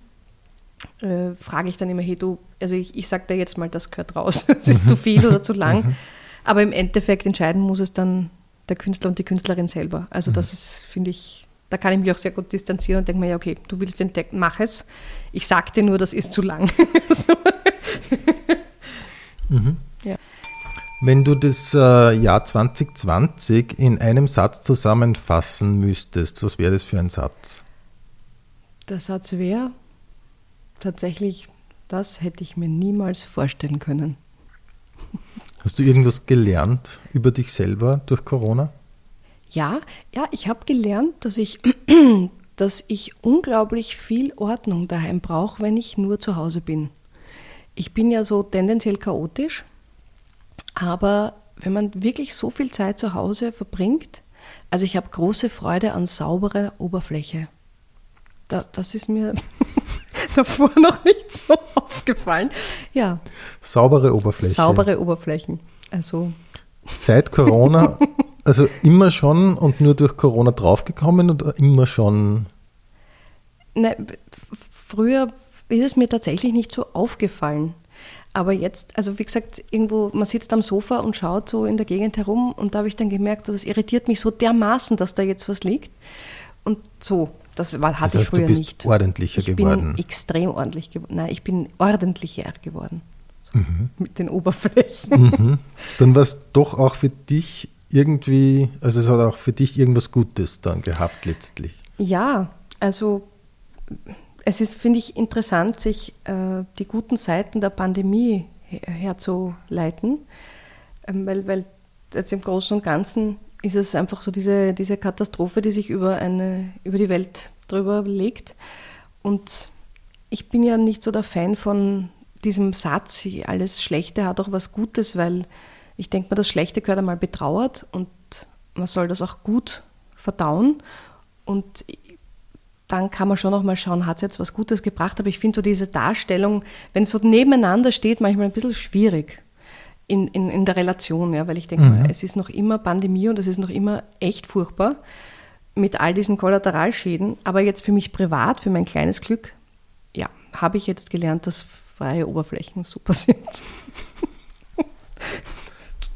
äh, frage ich dann immer, hey du, also ich, ich sage dir jetzt mal, das gehört raus, es ist zu viel oder zu lang. Aber im Endeffekt entscheiden muss es dann der Künstler und die Künstlerin selber. Also das ist, finde ich, da kann ich mich auch sehr gut distanzieren und denke mir, ja, okay, du willst den Text, mach es. Ich sag dir nur, das ist zu lang. so. ja. Wenn du das äh, Jahr 2020 in einem Satz zusammenfassen müsstest, was wäre das für ein Satz? Der Satz wäre tatsächlich, das hätte ich mir niemals vorstellen können. Hast du irgendwas gelernt über dich selber durch Corona? Ja, ja, ich habe gelernt, dass ich, dass ich unglaublich viel Ordnung daheim brauche, wenn ich nur zu Hause bin. Ich bin ja so tendenziell chaotisch, aber wenn man wirklich so viel Zeit zu Hause verbringt, also ich habe große Freude an sauberer Oberfläche. Das, das ist mir davor noch nicht so aufgefallen. Ja, Saubere Oberfläche. saubere Oberflächen. Also Seit Corona, also immer schon und nur durch Corona draufgekommen oder immer schon? Ne, f- früher ist es mir tatsächlich nicht so aufgefallen. Aber jetzt, also wie gesagt, irgendwo, man sitzt am Sofa und schaut so in der Gegend herum und da habe ich dann gemerkt, das irritiert mich so dermaßen, dass da jetzt was liegt. Und so, das war, hatte Das heißt, ich früher du bist nicht. ordentlicher ich geworden. bin extrem ordentlich geworden. Nein, ich bin ordentlicher geworden. So, Mhm. Mit den Oberflächen. Dann war es doch auch für dich irgendwie, also es hat auch für dich irgendwas Gutes dann gehabt letztlich. Ja, also es ist, finde ich, interessant, sich äh, die guten Seiten der Pandemie her herzuleiten, ähm, weil, weil jetzt im Großen und Ganzen ist es einfach so diese, diese Katastrophe, die sich über, eine, über die Welt drüber legt. Und ich bin ja nicht so der Fan von diesem Satz, alles Schlechte hat auch was Gutes, weil ich denke mir, das Schlechte gehört einmal betrauert und man soll das auch gut verdauen. Und dann kann man schon noch mal schauen, hat es jetzt was Gutes gebracht. Aber ich finde so diese Darstellung, wenn es so nebeneinander steht, manchmal ein bisschen schwierig in, in, in der Relation, ja, weil ich denke, Mhm. es ist noch immer Pandemie und es ist noch immer echt furchtbar mit all diesen Kollateralschäden. Aber jetzt für mich privat, für mein kleines Glück, ja, habe ich jetzt gelernt, dass freie Oberflächen super sind.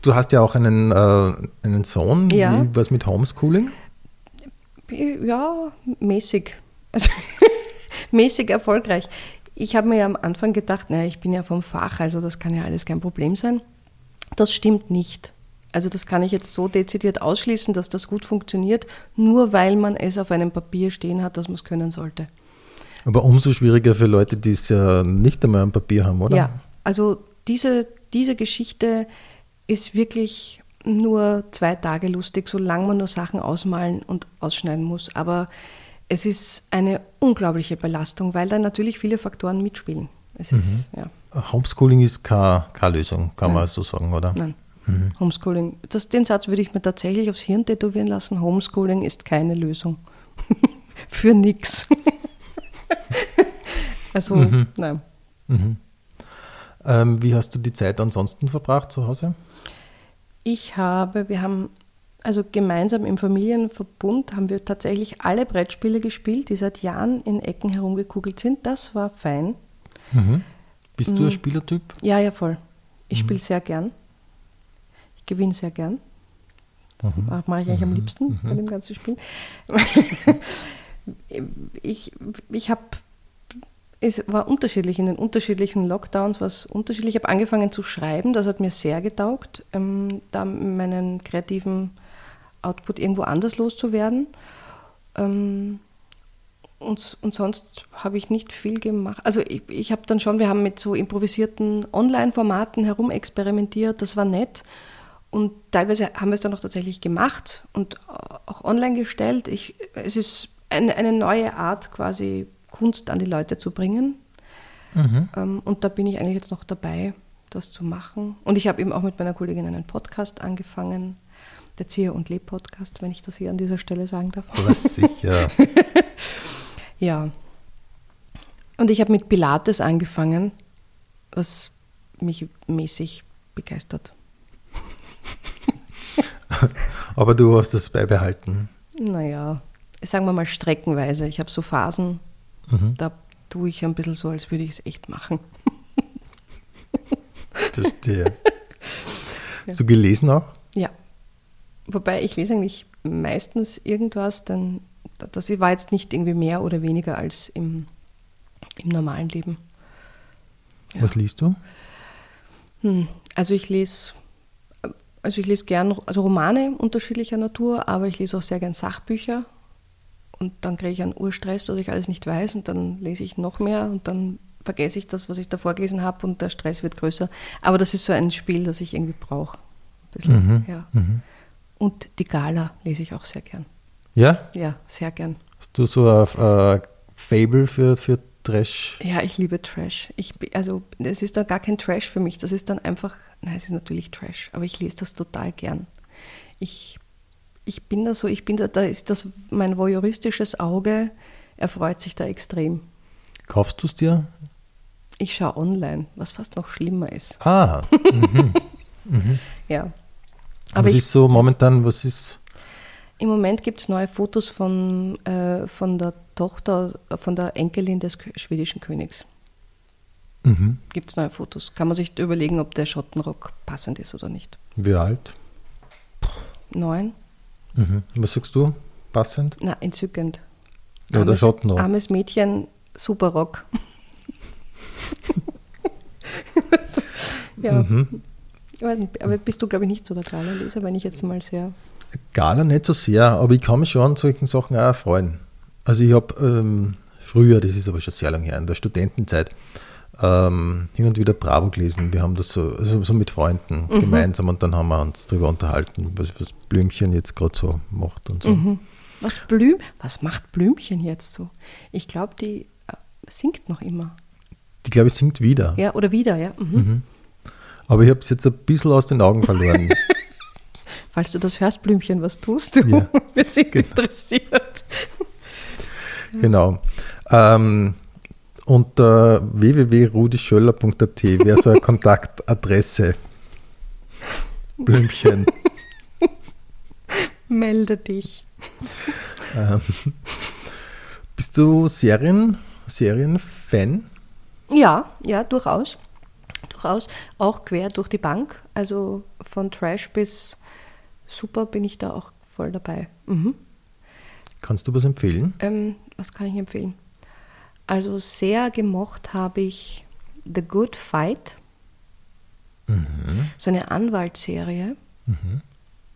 Du hast ja auch einen, äh, einen Sohn, Ja. Was mit Homeschooling? Ja, mäßig. Also mäßig erfolgreich. Ich habe mir ja am Anfang gedacht, naja, ich bin ja vom Fach, also das kann ja alles kein Problem sein. Das stimmt nicht. Also das kann ich jetzt so dezidiert ausschließen, dass das gut funktioniert, nur weil man es auf einem Papier stehen hat, dass man es können sollte. Aber umso schwieriger für Leute, die es ja nicht einmal am Papier haben, oder? Ja, also diese, diese Geschichte ist wirklich nur zwei Tage lustig, solange man nur Sachen ausmalen und ausschneiden muss. Aber es ist eine unglaubliche Belastung, weil da natürlich viele Faktoren mitspielen. Es ist, ja, Homeschooling ist keine, keine Lösung, kann man Nein. so sagen, oder? nein. Homeschooling, das, den Satz würde ich mir tatsächlich aufs Hirn tätowieren lassen. Homeschooling ist keine Lösung. Für nix. also, nein. Ähm, wie hast du die Zeit ansonsten verbracht zu Hause? Ich habe, wir haben, also gemeinsam im Familienverbund haben wir tatsächlich alle Brettspiele gespielt, die seit Jahren in Ecken herumgekugelt sind. Das war fein. Bist Mhm. du ein Spielertyp? Ja, ja, voll. Ich spiele sehr gern. Ich gewinne sehr gern. Das mache ich eigentlich am liebsten bei dem ganzen Spiel. ich ich habe, es war unterschiedlich in den unterschiedlichen Lockdowns, was unterschiedlich. Ich habe angefangen zu schreiben, das hat mir sehr getaugt, ähm, da meinen kreativen Output irgendwo anders loszuwerden. Ähm, und, und sonst habe ich nicht viel gemacht. Also ich, ich habe dann schon, wir haben mit so improvisierten Online-Formaten herumexperimentiert, das war nett. Und teilweise haben wir es dann auch tatsächlich gemacht und auch online gestellt. Ich, es ist eine, eine neue Art, quasi Kunst an die Leute zu bringen. Ähm, und da bin ich eigentlich jetzt noch dabei, das zu machen. Und ich habe eben auch mit meiner Kollegin einen Podcast angefangen, der Zier- und Leb-Podcast, wenn ich das hier an dieser Stelle sagen darf. Aber sicher. Ja. Und ich habe mit Pilates angefangen, was mich mäßig begeistert. Aber du hast das beibehalten. Naja, sagen wir mal streckenweise. Ich habe so Phasen, da tue ich ein bisschen so, als würde ich es echt machen. Verstehe. Hast du gelesen auch? Ja. Wobei ich lese eigentlich meistens irgendwas, dann das war jetzt nicht irgendwie mehr oder weniger als im, im normalen Leben. Ja. Was liest du? Hm, also ich lese also ich lese gern also Romane unterschiedlicher Natur, aber ich lese auch sehr gern Sachbücher. Und dann kriege ich einen Urstress, dass ich alles nicht weiß und dann lese ich noch mehr und dann vergesse ich das, was ich davor gelesen habe und der Stress wird größer. Aber das ist so ein Spiel, das ich irgendwie brauche. Mhm. Ja. Mhm. Und die Gala lese ich auch sehr gern. Ja? Ja, sehr gern. Hast du so ein uh, Fable für, für Trash? Ja, ich liebe Trash. Ich, also es ist dann gar kein Trash für mich. Das ist dann einfach, nein, es ist natürlich Trash, aber ich lese das total gern. Ich, ich bin da so, ich bin da, da ist das mein voyeuristisches Auge erfreut sich da extrem. Kaufst du es dir? Ich schaue online, was fast noch schlimmer ist. Ah. Mhm. mhm. Ja. Aber was ich, ist so momentan, was ist? Im Moment gibt es neue Fotos von, äh, von der Tochter, von der Enkelin des schwedischen Königs. Mhm. Gibt es neue Fotos. Kann man sich überlegen, ob der Schottenrock passend ist oder nicht. Wie alt? Neun. Mhm. Was sagst du? Passend? Na, entzückend. Ja, armes, der Schottenrock. Armes Mädchen, super Rock. ja. Mhm. Aber bist du, glaube ich, nicht so der Gala-Leser, wenn ich jetzt mal sehr. Gala nicht so sehr, aber ich kann mich schon an solchen Sachen auch erfreuen. Also ich habe ähm, früher, das ist aber schon sehr lange her, in der Studentenzeit, ähm, hin und wieder Bravo gelesen. Wir haben das so, also so mit Freunden mhm. gemeinsam und dann haben wir uns darüber unterhalten, was, was Blümchen jetzt gerade so macht und so. Mhm. Was, Blüm, was macht Blümchen jetzt so? Ich glaube, die äh, singt noch immer. Die, glaube ich, singt wieder. Ja, oder wieder, ja. Mhm. mhm. Aber ich habe es jetzt ein bisschen aus den Augen verloren. Falls du das hörst, Blümchen, was tust du? Ja. Wir sind genau. interessiert. Genau. Ähm, unter www.rudischöller.at wäre so eine Kontaktadresse. Blümchen. Melde dich. Ähm, bist du Serien, Serienfan? Ja, ja, durchaus. Durchaus. Auch quer durch die Bank. Also von Trash bis Super bin ich da auch voll dabei. Mhm. Kannst du was empfehlen? Ähm, was kann ich empfehlen? Also sehr gemocht habe ich The Good Fight. Mhm. So eine Anwaltsserie. Mhm.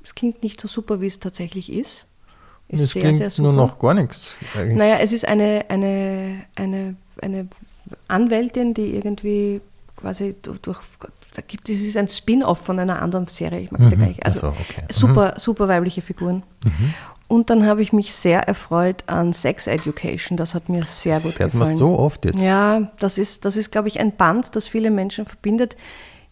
Es klingt nicht so super, wie es tatsächlich ist. Ist es sehr, klingt sehr super. nur noch gar nichts. Eigentlich. Naja, es ist eine, eine, eine, eine Anwältin, die irgendwie quasi durch, durch da gibt es ist ein Spin-off von einer anderen Serie, ich mag es mhm. gar nicht. Also so, okay. super, mhm. super weibliche Figuren. Mhm. Und dann habe ich mich sehr erfreut an Sex Education. Das hat mir sehr gut Fährt gefallen. Man so oft jetzt. Ja, das ist, das ist, glaube ich, ein Band, das viele Menschen verbindet.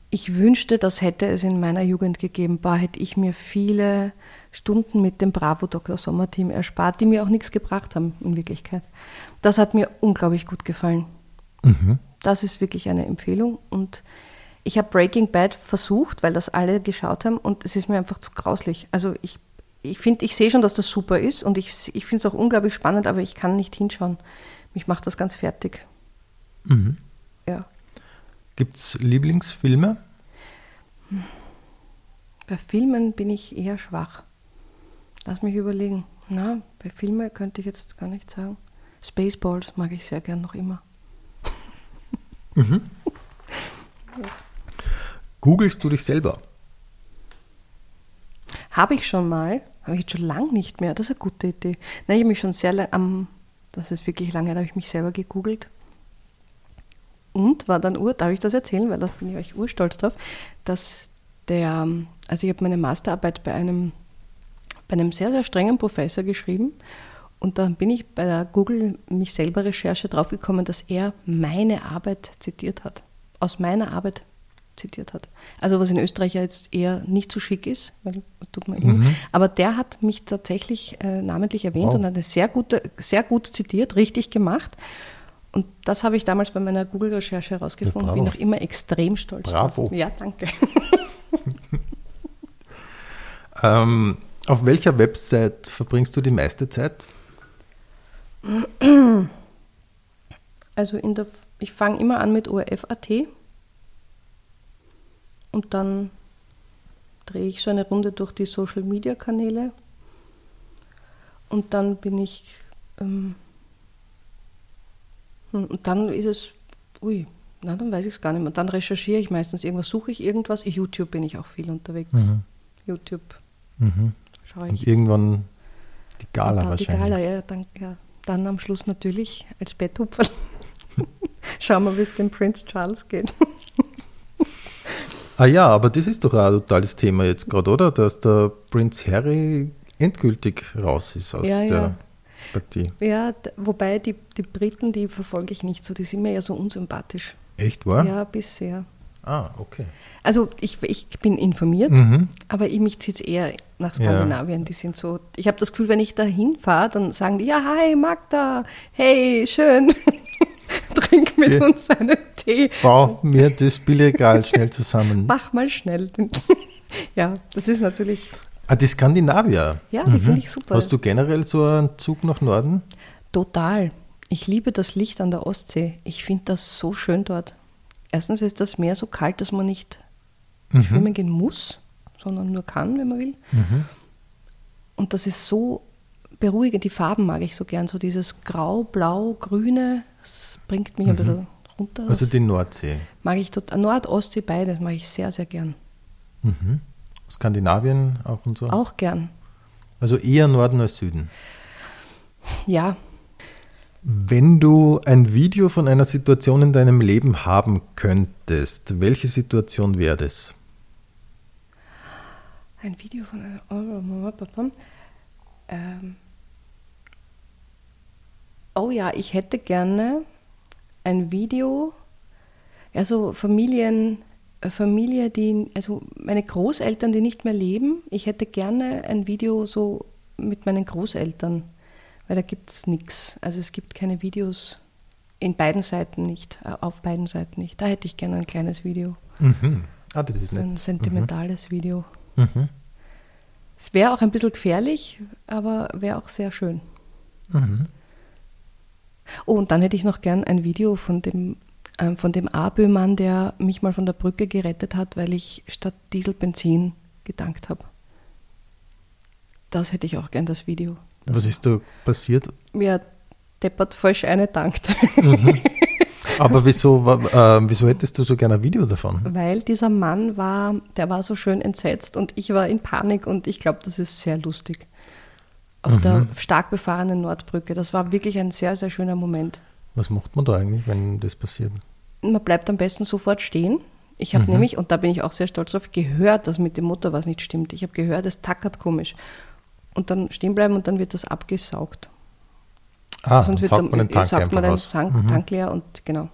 Ich wünschte, das hätte es in meiner Jugend gegeben. Bar hätte ich mir viele Stunden mit dem Bravo Dr. Sommer Team erspart, die mir auch nichts gebracht haben in Wirklichkeit. Das hat mir unglaublich gut gefallen. Mhm. Das ist wirklich eine Empfehlung. Und ich habe Breaking Bad versucht, weil das alle geschaut haben und es ist mir einfach zu grauslich. Also ich ich finde, ich sehe schon, dass das super ist und ich, ich finde es auch unglaublich spannend, aber ich kann nicht hinschauen. Mich macht das ganz fertig. Mhm. Ja. Gibt es Lieblingsfilme? Bei Filmen bin ich eher schwach. Lass mich überlegen. Na, bei Filmen könnte ich jetzt gar nicht sagen. Spaceballs mag ich sehr gern noch immer. Mhm. Googlest du dich selber? Habe ich schon mal, habe ich jetzt schon lange nicht mehr. Das ist eine gute Idee. Nein, ich habe mich schon sehr lange, um, das ist wirklich lange, da habe ich mich selber gegoogelt. Und war dann ur, darf ich das erzählen, weil da bin ich euch urstolz drauf, dass der, also ich habe meine Masterarbeit bei einem, bei einem sehr, sehr strengen Professor geschrieben und dann bin ich bei der Google mich selber Recherche draufgekommen, dass er meine Arbeit zitiert hat. Aus meiner Arbeit zitiert hat. Also was in Österreich ja jetzt eher nicht so schick ist, weil tut man immer. Mhm. Aber der hat mich tatsächlich äh, namentlich erwähnt wow. und hat es sehr gut, sehr gut zitiert, richtig gemacht. Und das habe ich damals bei meiner Google-Recherche herausgefunden. Ja, bin noch immer extrem stolz bravo. drauf. Ja, danke. ähm, auf welcher Website verbringst du die meiste Zeit? Also in der, ich fange immer an mit ORF.at und dann drehe ich so eine Runde durch die Social Media Kanäle und dann bin ich ähm, hm, und dann ist es, ui, na, dann weiß ich es gar nicht mehr. Und dann recherchiere ich meistens irgendwas, suche ich irgendwas. YouTube bin ich auch viel unterwegs. Mhm. YouTube Mhm. schaue ich. Und irgendwann die Gala dann wahrscheinlich. Die Gala, ja dann, ja. dann am Schluss natürlich als Betthupfer. Schauen wir, wie es dem Prince Charles geht. Ah ja, aber das ist doch auch ein totales Thema jetzt gerade, oder? Dass der Prinz Harry endgültig raus ist aus Ja, der ja. Partie. Ja, wobei die, die Briten, die verfolge ich nicht so, die sind mir ja so unsympathisch. Echt wahr? Ja, bisher. Ah, okay. Also ich, ich bin informiert, Mhm. aber ich, mich zieht es eher nach Ja. Skandinavien. Die sind so, ich habe das Gefühl, wenn ich da hinfahre, dann sagen die, ja, hi Magda, hey, schön, trink mit Ja. uns einen Tee. Bau mir das Billregal schnell zusammen. Mach mal schnell. Ja, das ist natürlich, Ah, die Skandinavier. ja, die finde ich super. Hast du generell so einen Zug nach Norden? Total. Ich liebe das Licht an der Ostsee. Ich finde das so schön dort. Erstens ist das Meer so kalt, dass man nicht Mhm. schwimmen gehen muss, sondern nur kann, wenn man will. Mhm. Und das ist so beruhigend. Die Farben mag ich so gern. So dieses Grau, Blau, Grüne, das bringt mich ein bisschen runter. Also die Nordsee. mag ich total. Nord, Ostsee, beides mag ich sehr, sehr gern. Mhm. Skandinavien auch und so. Auch gern. Also eher Norden als Süden. Ja, Wenn du ein Video von einer Situation in deinem Leben haben könntest, welche Situation wäre das? Ein Video von einer. Ähm. Oh ja, ich hätte gerne ein Video, also Familien, äh, Familie, die, also meine Großeltern, die nicht mehr leben. Ich hätte gerne ein Video so mit meinen Großeltern, weil da gibt es nichts. Also es gibt keine Videos in beiden Seiten nicht, äh, auf beiden Seiten nicht. Da hätte ich gerne ein kleines Video, Mhm. Ah, das ist so ein nett. sentimentales Video. Mhm. Es wäre auch ein bisschen gefährlich, aber wäre auch sehr schön. Mhm. Oh, und dann hätte ich noch gern ein Video von dem, ähm, von dem Abö-Mann, der mich mal von der Brücke gerettet hat, weil ich statt Dieselbenzin getankt habe. Das hätte ich auch gern, das Video. Das Was ist da passiert? mir deppert falsch eine tankt. Aber wieso, äh, wieso hättest du so gerne ein Video davon? weil dieser Mann war, der war so schön entsetzt und ich war in Panik und ich glaube, das ist sehr lustig. Auf der stark befahrenen Nordbrücke. Das war wirklich ein sehr, sehr schöner Moment. Was macht man da eigentlich, wenn das passiert? Man bleibt am besten sofort stehen. Ich habe nämlich, und da bin ich auch sehr stolz drauf, gehört, dass mit dem Motor was nicht stimmt. Ich habe gehört, es tackert komisch. Und dann stehen bleiben und dann wird das abgesaugt. Ah, Sonst wird dann- man den Tank einfach man den. Tank, Mhm. Tank leer und genau.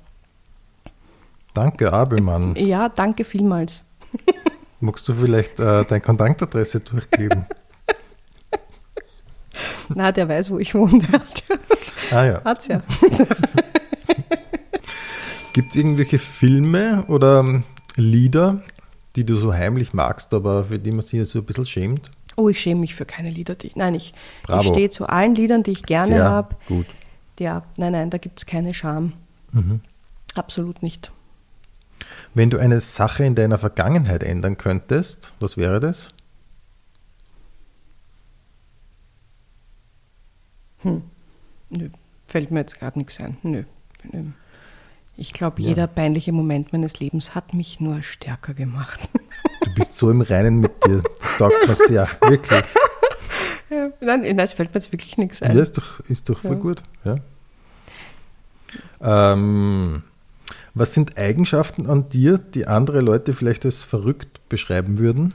Danke, Abelmann. Ja, danke vielmals. Magst du vielleicht äh, deine Kontaktadresse durchgeben? Na, der weiß, wo ich wohne. Ah ja. Hat's ja. Gibt es irgendwelche Filme oder ähm, Lieder, die du so heimlich magst, aber für die man sich so ein bisschen schämt? Oh, ich schäme mich für keine Lieder, die ich. Nein, ich, ich stehe zu allen Liedern, die ich gerne habe. gut. Ja, nein, nein, da gibt es keine Scham. Mhm. Absolut nicht. Wenn du eine Sache in deiner Vergangenheit ändern könntest, was wäre das? Nö, fällt mir jetzt gerade nichts ein. Nö. Nö. Ich glaube, Ja. jeder peinliche Moment meines Lebens hat mich nur stärker gemacht. Du bist so im Reinen mit dir. Das taugt mir sehr, wirklich. Ja, nein, nein, es fällt mir jetzt wirklich nichts Ja, ein. ist doch, ist doch voll Ja. gut. Ja. Ähm, was sind Eigenschaften an dir, die andere Leute vielleicht als verrückt beschreiben würden?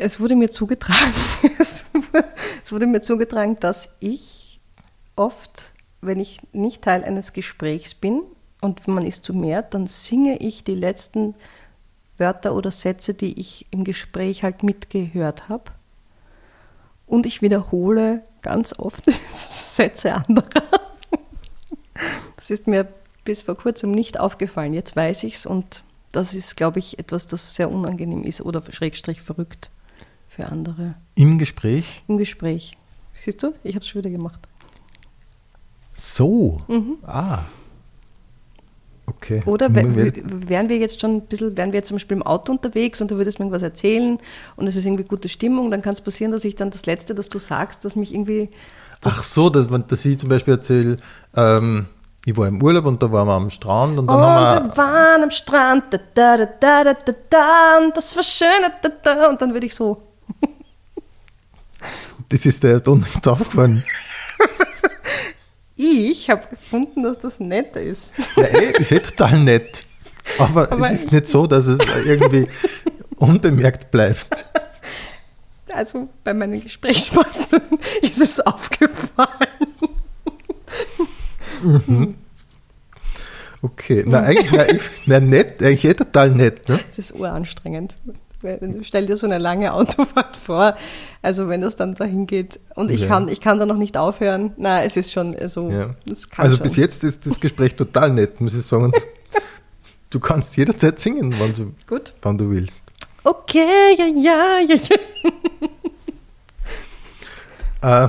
Es wurde mir zugetragen, es wurde- mir zugetragen, dass ich oft, wenn ich nicht Teil eines Gesprächs bin und man ist zu mehr, dann singe ich die letzten Wörter oder Sätze, die ich im Gespräch halt mitgehört habe. Und ich wiederhole ganz oft Sätze anderer. Das ist mir bis vor kurzem nicht aufgefallen. Jetzt weiß ich es und das ist, glaube ich, etwas, das sehr unangenehm ist oder schrägstrich verrückt für andere Im Gespräch? im Gespräch. Siehst du, ich habe es schon wieder gemacht. So. Ah. Okay. Oder wären wir jetzt schon ein bisschen, wären wir jetzt zum Beispiel im Auto unterwegs und du würdest mir irgendwas erzählen und es ist irgendwie gute Stimmung, dann kann es passieren, dass ich dann das Letzte, das du sagst, dass mich irgendwie, Ach so, dass, dass ich zum Beispiel erzähle, ähm, ich war im Urlaub und da waren wir am Strand und dann oh, haben wir. wir waren am Strand, da, da, da, da, da, da, und das war schön, da, da, und dann würde ich so. Das ist der Ton nicht aufgefallen. Ich habe gefunden, dass das netter ist. Ja, eh, ist eh total nett. Aber, Aber- es ist nicht so, dass es irgendwie unbemerkt bleibt. Also bei meinen Gesprächspartnern ist es aufgefallen. Okay, na, eigentlich, na, ich, na, nett, eigentlich eh total nett, ne? Das ist uranstrengend. Stell dir so eine lange Autofahrt vor. Also wenn das dann dahin geht und ich Ja. kann, ich kann da noch nicht aufhören. Na, es ist schon so. Ja. Das kann Also schon. bis jetzt ist das Gespräch total nett, muss ich sagen. Und du kannst jederzeit singen, wann du, Gut. wann du willst. Okay, ja, ja, ja, ja. Äh,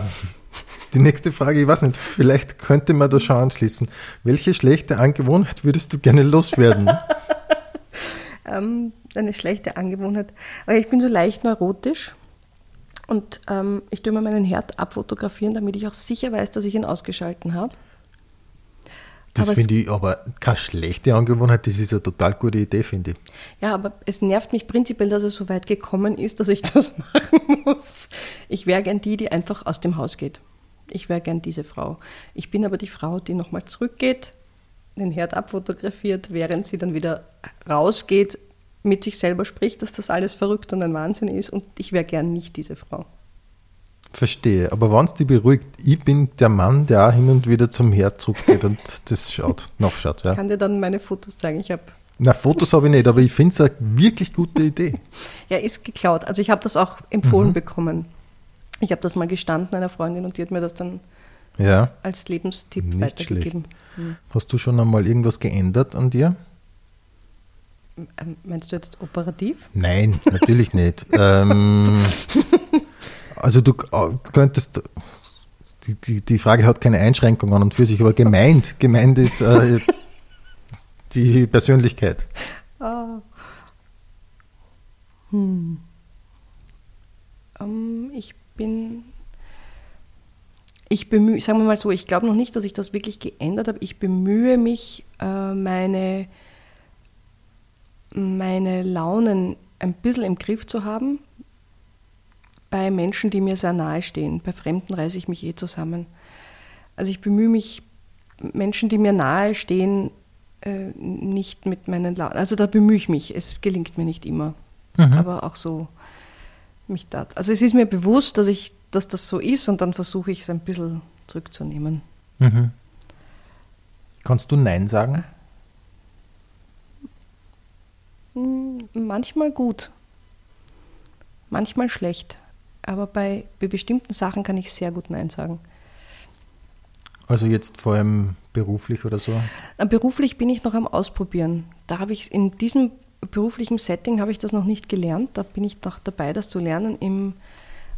die nächste Frage, ich weiß nicht, vielleicht könnte man da schon anschließen. Welche schlechte Angewohnheit würdest du gerne loswerden? Ähm, eine schlechte Angewohnheit. Aber ich bin so leicht neurotisch und ähm, ich tue mir meinen Herd abfotografieren, damit ich auch sicher weiß, dass ich ihn ausgeschalten habe. Das finde ich aber keine schlechte Angewohnheit, das ist eine total gute Idee, finde ich. Ja, aber es nervt mich prinzipiell, dass es so weit gekommen ist, dass ich das machen muss. Ich wäre gern die, die einfach aus dem Haus geht. Ich wäre gern diese Frau. Ich bin aber die Frau, die nochmal zurückgeht, den Herd abfotografiert, während sie dann wieder rausgeht, mit sich selber spricht, dass das alles verrückt und ein Wahnsinn ist. Und ich wäre gern nicht diese Frau. Verstehe. Aber wenn es dich beruhigt, ich bin der Mann, der auch hin und wieder zum Herd zurückgeht und das schaut, nachschaut. Ich Ja. kann dir dann meine Fotos zeigen. Ich habe Na, Fotos habe ich nicht, aber ich finde es eine wirklich gute Idee. Ja, ist geklaut. Also ich habe das auch empfohlen bekommen. Ich habe das mal gestanden einer Freundin und die hat mir das dann Ja. als Lebenstipp Nicht weitergegeben. Hast du schon einmal irgendwas geändert an dir? Ähm, Meinst du jetzt operativ? Nein, natürlich nicht. ähm, also du äh, könntest, die, die, die Frage hat keine Einschränkung an und für sich, aber gemeint, gemeint ist äh, die Persönlichkeit. Ah. Hm. Ähm, ich bin. Ich bemühe, sagen wir mal so, ich glaube noch nicht, dass ich das wirklich geändert habe. Ich bemühe mich, äh, meine, meine Launen ein bisschen im Griff zu haben. Bei Menschen, die mir sehr nahe stehen. Bei Fremden reiße ich mich eh zusammen. Also ich bemühe mich, Menschen, die mir nahe stehen, äh, nicht mit meinen Launen. Also da bemühe ich mich. Es gelingt mir nicht immer. Aber auch so mich da. Also es ist mir bewusst, dass ich, dass das so ist und dann versuche ich es ein bisschen zurückzunehmen. Mhm. Kannst du Nein sagen? Hm, Manchmal gut, manchmal schlecht. Aber bei, bei bestimmten Sachen kann ich sehr gut Nein sagen. Also jetzt vor allem beruflich oder so? Beruflich bin ich noch am Ausprobieren. Da habe ich in diesem beruflichen Setting habe ich das noch nicht gelernt. Da bin ich noch dabei, das zu lernen. Im,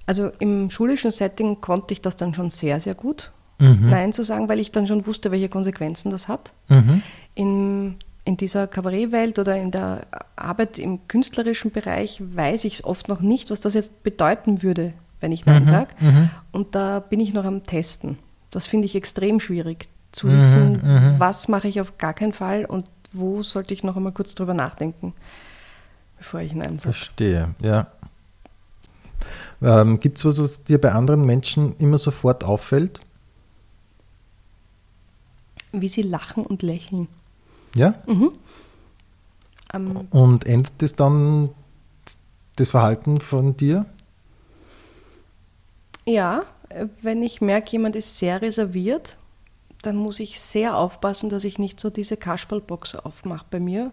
also im schulischen Setting konnte ich das dann schon sehr, sehr gut, Nein zu sagen, weil ich dann schon wusste, welche Konsequenzen das hat. Mhm. In, in dieser Kabarettwelt oder in der Arbeit im künstlerischen Bereich weiß ich es oft noch nicht, was das jetzt bedeuten würde, wenn ich Nein sage. Und da bin ich noch am Testen. Das finde ich extrem schwierig zu wissen, was mache ich auf gar keinen Fall und wo sollte ich noch einmal kurz drüber nachdenken, bevor ich Nein sage. Verstehe, ja. Ähm, Gibt es was, was dir bei anderen Menschen immer sofort auffällt? Wie sie lachen und lächeln. Ja? Ähm, Und ändert das dann das Verhalten von dir? Ja, äh, wenn ich merke, jemand ist sehr reserviert, dann muss ich sehr aufpassen, dass ich nicht so diese Kasperlbox aufmache bei mir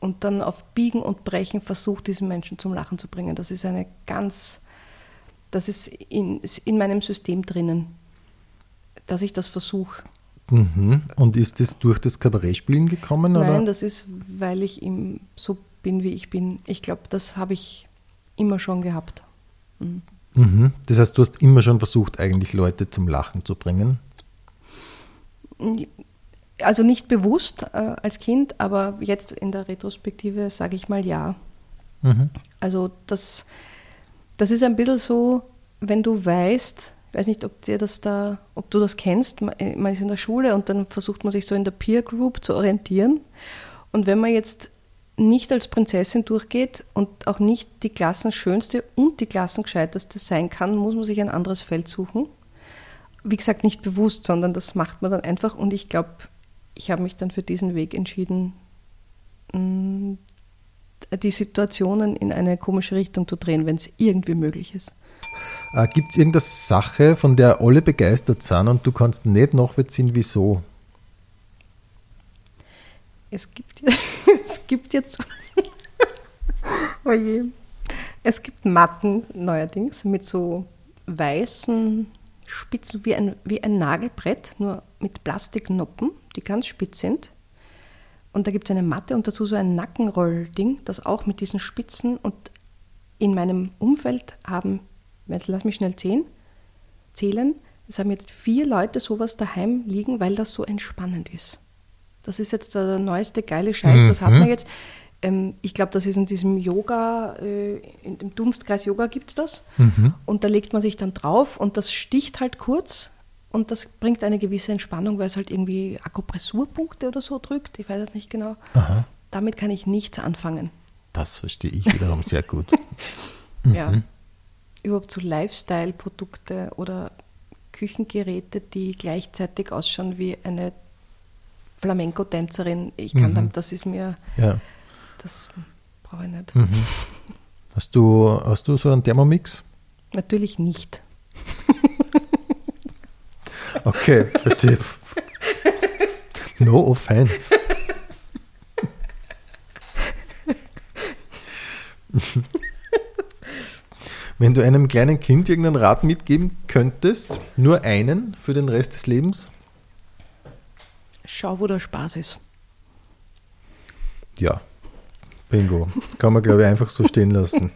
und dann auf Biegen und Brechen versuche, diesen Menschen zum Lachen zu bringen. Das ist eine ganz, das ist in, in meinem System drinnen, dass ich das versuche. Mhm. Und ist das durch das Kabarettspielen gekommen? Nein, oder? das ist, weil ich im, so bin, wie ich bin. Ich glaube, das habe ich immer schon gehabt. Mhm. Das heißt, du hast immer schon versucht, eigentlich Leute zum Lachen zu bringen. Also nicht bewusst äh, als Kind, aber jetzt in der Retrospektive sage ich mal ja. Mhm. Also das, das ist ein bisschen so, wenn du weißt, weiß nicht, ob dir das da, ob du das kennst, man ist in der Schule und dann versucht man sich so in der Peer Group zu orientieren. Und wenn man jetzt nicht als Prinzessin durchgeht und auch nicht die Klassenschönste und die Klassengescheiteste sein kann, muss man sich ein anderes Feld suchen. Wie gesagt, nicht bewusst, sondern das macht man dann einfach. Und ich glaube, ich habe mich dann für diesen Weg entschieden, mm, die Situationen in eine komische Richtung zu drehen, wenn es irgendwie möglich ist. Äh, Gibt es irgendeine Sache, von der alle begeistert sind und du kannst nicht nachvollziehen, wieso? Es gibt, es gibt jetzt. oh je. Es gibt Matten neuerdings mit so weißen Spitzen wie ein, wie ein Nagelbrett, nur mit Plastiknoppen, die ganz spitz sind. Und da gibt es eine Matte und dazu so ein Nackenrollding, das auch mit diesen Spitzen und in meinem Umfeld haben, jetzt lass mich schnell zählen, zählen, es haben jetzt vier Leute sowas daheim liegen, weil das so entspannend ist. Das ist jetzt der neueste geile Scheiß, mhm. das hat man jetzt. Ähm, ich glaube, das ist in diesem Yoga, äh, in dem Dunstkreis Yoga gibt es das. Mhm. Und da legt man sich dann drauf und das sticht halt kurz und das bringt eine gewisse Entspannung, weil es halt irgendwie Akupressurpunkte oder so drückt. Ich weiß es nicht genau. Aha. Damit kann ich nichts anfangen. Das verstehe ich wiederum sehr gut. Mhm. Ja. Überhaupt so Lifestyle-Produkte oder Küchengeräte, die gleichzeitig ausschauen wie eine Flamenco-Tänzerin. Ich kann mhm. dann, das ist mir, ja. das brauche ich nicht. Mhm. Hast, du, hast du so einen Thermomix? Natürlich nicht. okay, verstehe. No offense. Wenn du einem kleinen Kind irgendeinen Rat mitgeben könntest, nur einen für den Rest des Lebens, Schau, wo der Spaß ist. Ja, bingo. Das kann man, glaube ich, einfach so stehen lassen.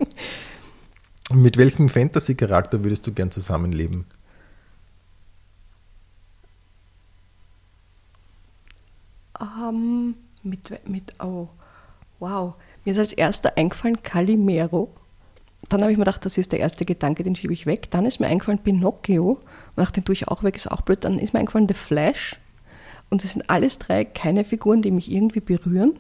Mit welchem Fantasy-Charakter würdest du gern zusammenleben? Um, mit, mit, oh, wow. Mir ist als erster eingefallen Calimero. Dann habe ich mir gedacht, das ist der erste Gedanke, den schiebe ich weg. Dann ist mir eingefallen Pinocchio. Und den tue ich auch weg, ist auch blöd. Dann ist mir eingefallen The Flash. Und es sind alles drei keine Figuren, die mich irgendwie berühren.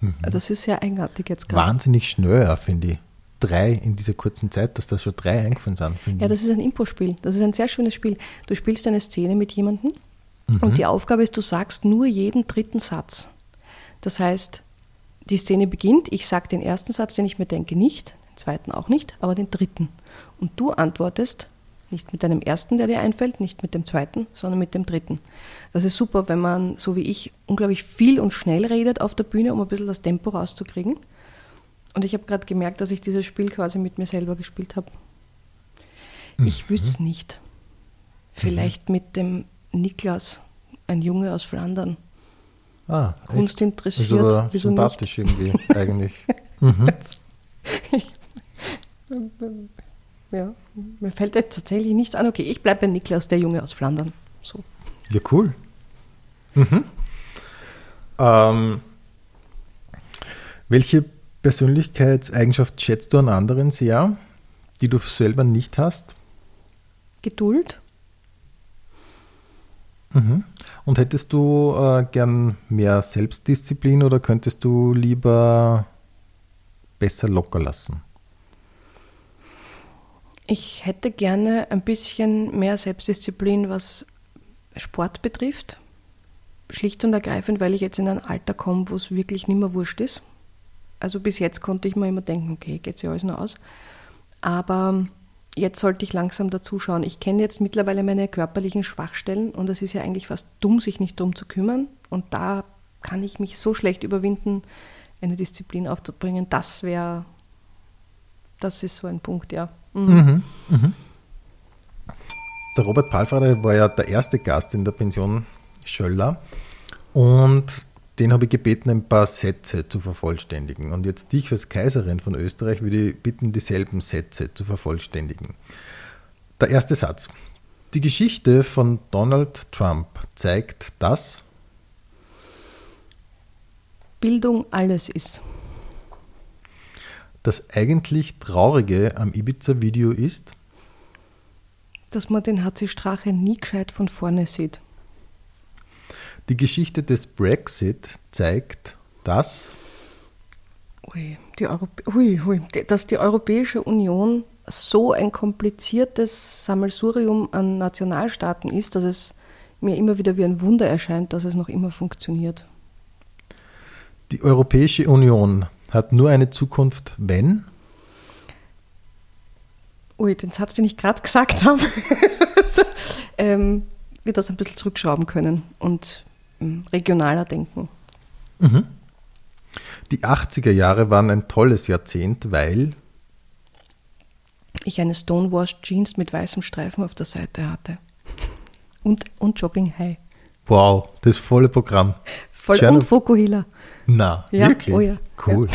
Mhm. Also das ist sehr eigenartig jetzt gerade. Wahnsinnig schnell, finde ich. Drei in dieser kurzen Zeit, dass da schon drei eingefallen sind. Ja, das ist ein Impo-Spiel. Das ist ein sehr schönes Spiel. Du spielst eine Szene mit jemandem mhm. und die Aufgabe ist, du sagst nur jeden dritten Satz. Das heißt, die Szene beginnt, ich sage den ersten Satz, den ich mir denke, nicht, zweiten auch nicht, aber den dritten. Und du antwortest nicht mit deinem ersten, der dir einfällt, nicht mit dem zweiten, sondern mit dem dritten. Das ist super, wenn man, so wie ich, unglaublich viel und schnell redet auf der Bühne, um ein bisschen das Tempo rauszukriegen. Und ich habe gerade gemerkt, dass ich dieses Spiel quasi mit mir selber gespielt habe. Ich mhm. wüsste es nicht. Vielleicht mhm. mit dem Niklas, ein Junge aus Flandern. Ah, Kunst interessiert. Ist aber sympathisch irgendwie, eigentlich. Mhm. Ja, mir fällt jetzt tatsächlich nichts an. Okay, ich bleibe bei Niklas, der Junge aus Flandern. So. Ja, cool. Mhm. Ähm, welche Persönlichkeitseigenschaft schätzt du an anderen sehr, die du selber nicht hast? Geduld. Mhm. Und hättest du äh, gern mehr Selbstdisziplin oder könntest du lieber besser locker lassen? Ich hätte gerne ein bisschen mehr Selbstdisziplin, was Sport betrifft. Schlicht und ergreifend, weil ich jetzt in ein Alter komme, wo es wirklich nicht mehr wurscht ist. Also bis jetzt konnte ich mir immer denken, okay, geht ja alles nur aus. Aber jetzt sollte ich langsam dazuschauen. Ich kenne jetzt mittlerweile meine körperlichen Schwachstellen und es ist ja eigentlich fast dumm, sich nicht darum zu kümmern. Und da kann ich mich so schlecht überwinden, eine Disziplin aufzubringen. Das wäre, das ist so ein Punkt, ja. Mhm. Mhm. Der Robert Palfrader war ja der erste Gast in der Pension Schöller und den habe ich gebeten, ein paar Sätze zu vervollständigen. Und jetzt dich als Kaiserin von Österreich würde ich bitten, dieselben Sätze zu vervollständigen. Der erste Satz. Die Geschichte von Donald Trump zeigt, dass Bildung alles ist. Das eigentlich Traurige am Ibiza-Video ist, Dass man den HC Strache nie gescheit von vorne sieht. die Geschichte des Brexit zeigt, dass Ui, die ui, ui, dass die Europäische Union so ein kompliziertes Sammelsurium an Nationalstaaten ist, dass es mir immer wieder wie ein Wunder erscheint, dass es noch immer funktioniert. die Europäische Union hat nur eine Zukunft, wenn Ui, den Satz, den ich gerade gesagt habe, ähm, wir das ein bisschen zurückschrauben können und ähm, regionaler denken. die 80er Jahre waren ein tolles Jahrzehnt, weil Ich eine Stonewashed Jeans mit weißem Streifen auf der Seite hatte. Und, und Jogging High. wow, das volle Programm. Voll Tschernobyl- und Fokuhila. Na, Ja, wirklich? oh ja, Cool.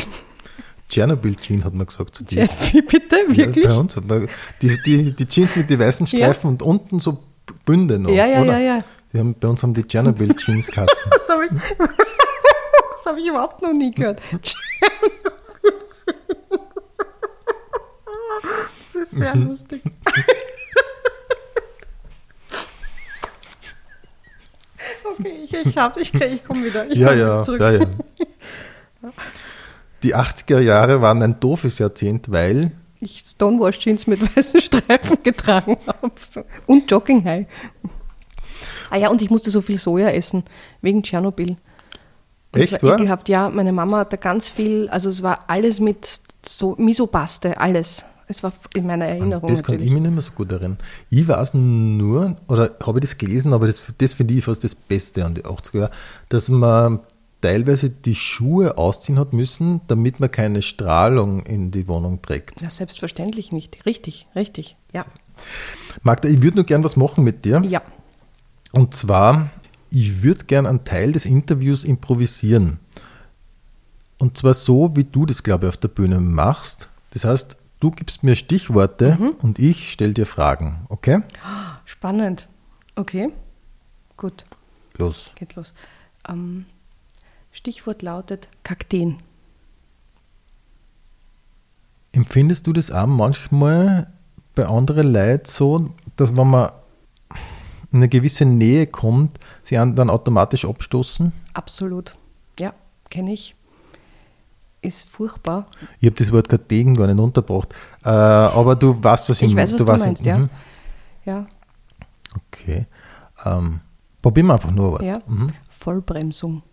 Tschernobyl Jean hat man gesagt zu dir. Wie bitte? Wirklich? Ja, bei uns hat man die, die, die Jeans mit den weißen Ja. Streifen und unten so Bünde noch. Ja, ja, oder? ja, ja. Die haben, bei uns haben die Tschernobyl Jeans kassen. Das habe ich, das hab ich überhaupt noch nie gehört. Das ist sehr lustig. Okay, ich, ich, ich, ich komme wieder. Ich ja, komm ja, zurück. ja, ja. Die 80er Jahre waren ein doofes Jahrzehnt, weil Ich Stonewash Jeans mit weißen Streifen getragen habe. Und Jogging High. Ah ja, und ich musste so viel Soja essen, wegen Tschernobyl. Und Echt, es war ekelhaft, ja. Meine Mama hat da ganz viel, also es war alles mit so Misopaste, alles. Es war in meiner Erinnerung das kann ich natürlich. mich nicht mehr so gut erinnern. Ich weiß nur, oder habe ich das gelesen, aber das, das finde ich fast das Beste an die 80er Jahre, dass man teilweise die Schuhe ausziehen hat müssen, damit man keine Strahlung in die Wohnung trägt. Ja, selbstverständlich nicht. Richtig, richtig. Ja. Magda, ich würde nur gern was machen mit dir. Ja. Und zwar, ich würde gern einen Teil des Interviews improvisieren. Und zwar so, wie du das, glaube ich, auf der Bühne machst. Das heißt, du gibst mir Stichworte und ich stelle dir Fragen. Okay? Spannend. Okay. Gut, Los. geht's los. Ähm, Stichwort lautet Kakteen. Empfindest du das auch manchmal bei anderen Leuten so, dass wenn man in eine gewisse Nähe kommt, sie dann automatisch abstoßen? Absolut. Ja, kenne ich. Ist furchtbar. Ich habe das Wort Kartegen gar nicht untergebracht. Äh, aber du weißt, was ich, Ich weiß, was du weißt, meinst, ja. mhm. Ja, Okay. Ähm, probieren wir einfach nur Wort. ja. Mhm. Vollbremsung.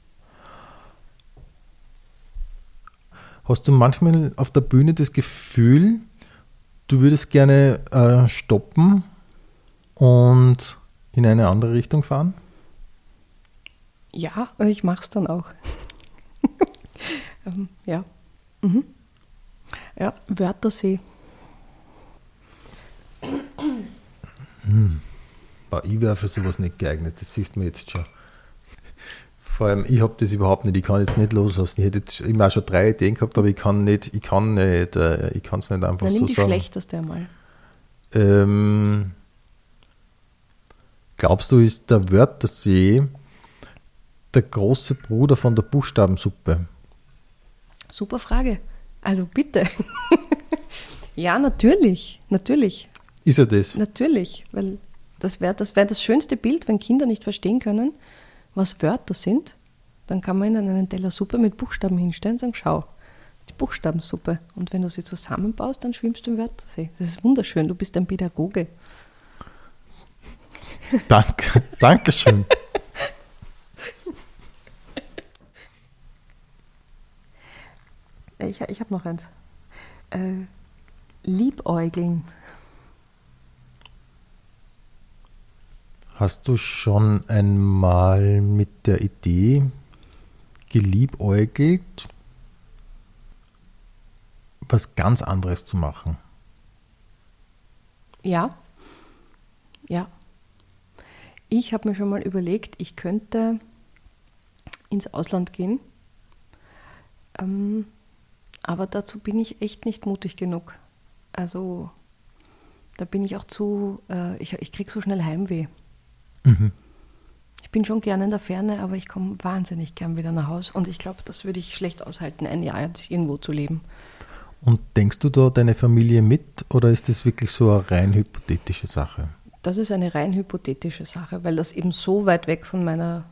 Hast du manchmal auf der Bühne das Gefühl, du würdest gerne äh, stoppen und in eine andere Richtung fahren? Ja, ich mache es dann auch. ähm, ja. Mhm. Ja, Wörthersee. Boah, ich wäre für sowas nicht geeignet, das siehst du mir jetzt schon. Vor allem, ich habe das überhaupt nicht, ich kann jetzt nicht loslassen. Ich hätte jetzt immer schon drei Ideen gehabt, aber ich kann nicht, ich kann nicht, äh, ich kann es nicht einfach Dann nimm so die sagen. schlechteste einmal. Ähm, glaubst du, ist der Wörthersee der große Bruder von der Buchstabensuppe? Super Frage. Also bitte. ja, natürlich. Natürlich. Ist er das? Natürlich. Weil das wäre das, wär das schönste Bild, wenn Kinder nicht verstehen können, was Wörter sind. Dann kann man ihnen einen Teller Suppe mit Buchstaben hinstellen und sagen, schau, die Buchstabensuppe. Und wenn du sie zusammenbaust, dann schwimmst du im Wörthersee. Das ist wunderschön. Du bist ein Pädagoge. Danke, Dankeschön. Ich, ich habe noch eins. Äh, Liebäugeln. Hast du schon einmal mit der Idee geliebäugelt, was ganz anderes zu machen? Ja. Ja. Ich habe mir schon mal überlegt, ich könnte ins Ausland gehen. Ähm, aber dazu bin ich echt nicht mutig genug. Also Da bin ich auch zu, äh, ich, ich kriege so schnell Heimweh. Mhm. Ich bin schon gerne in der Ferne, aber ich komme wahnsinnig gern wieder nach Hause. Und ich glaube, das würde ich schlecht aushalten, ein Jahr jetzt irgendwo zu leben. Und denkst du da deine Familie mit oder ist das wirklich so eine rein hypothetische Sache? Das ist eine rein hypothetische Sache, weil das eben so weit weg von, meiner,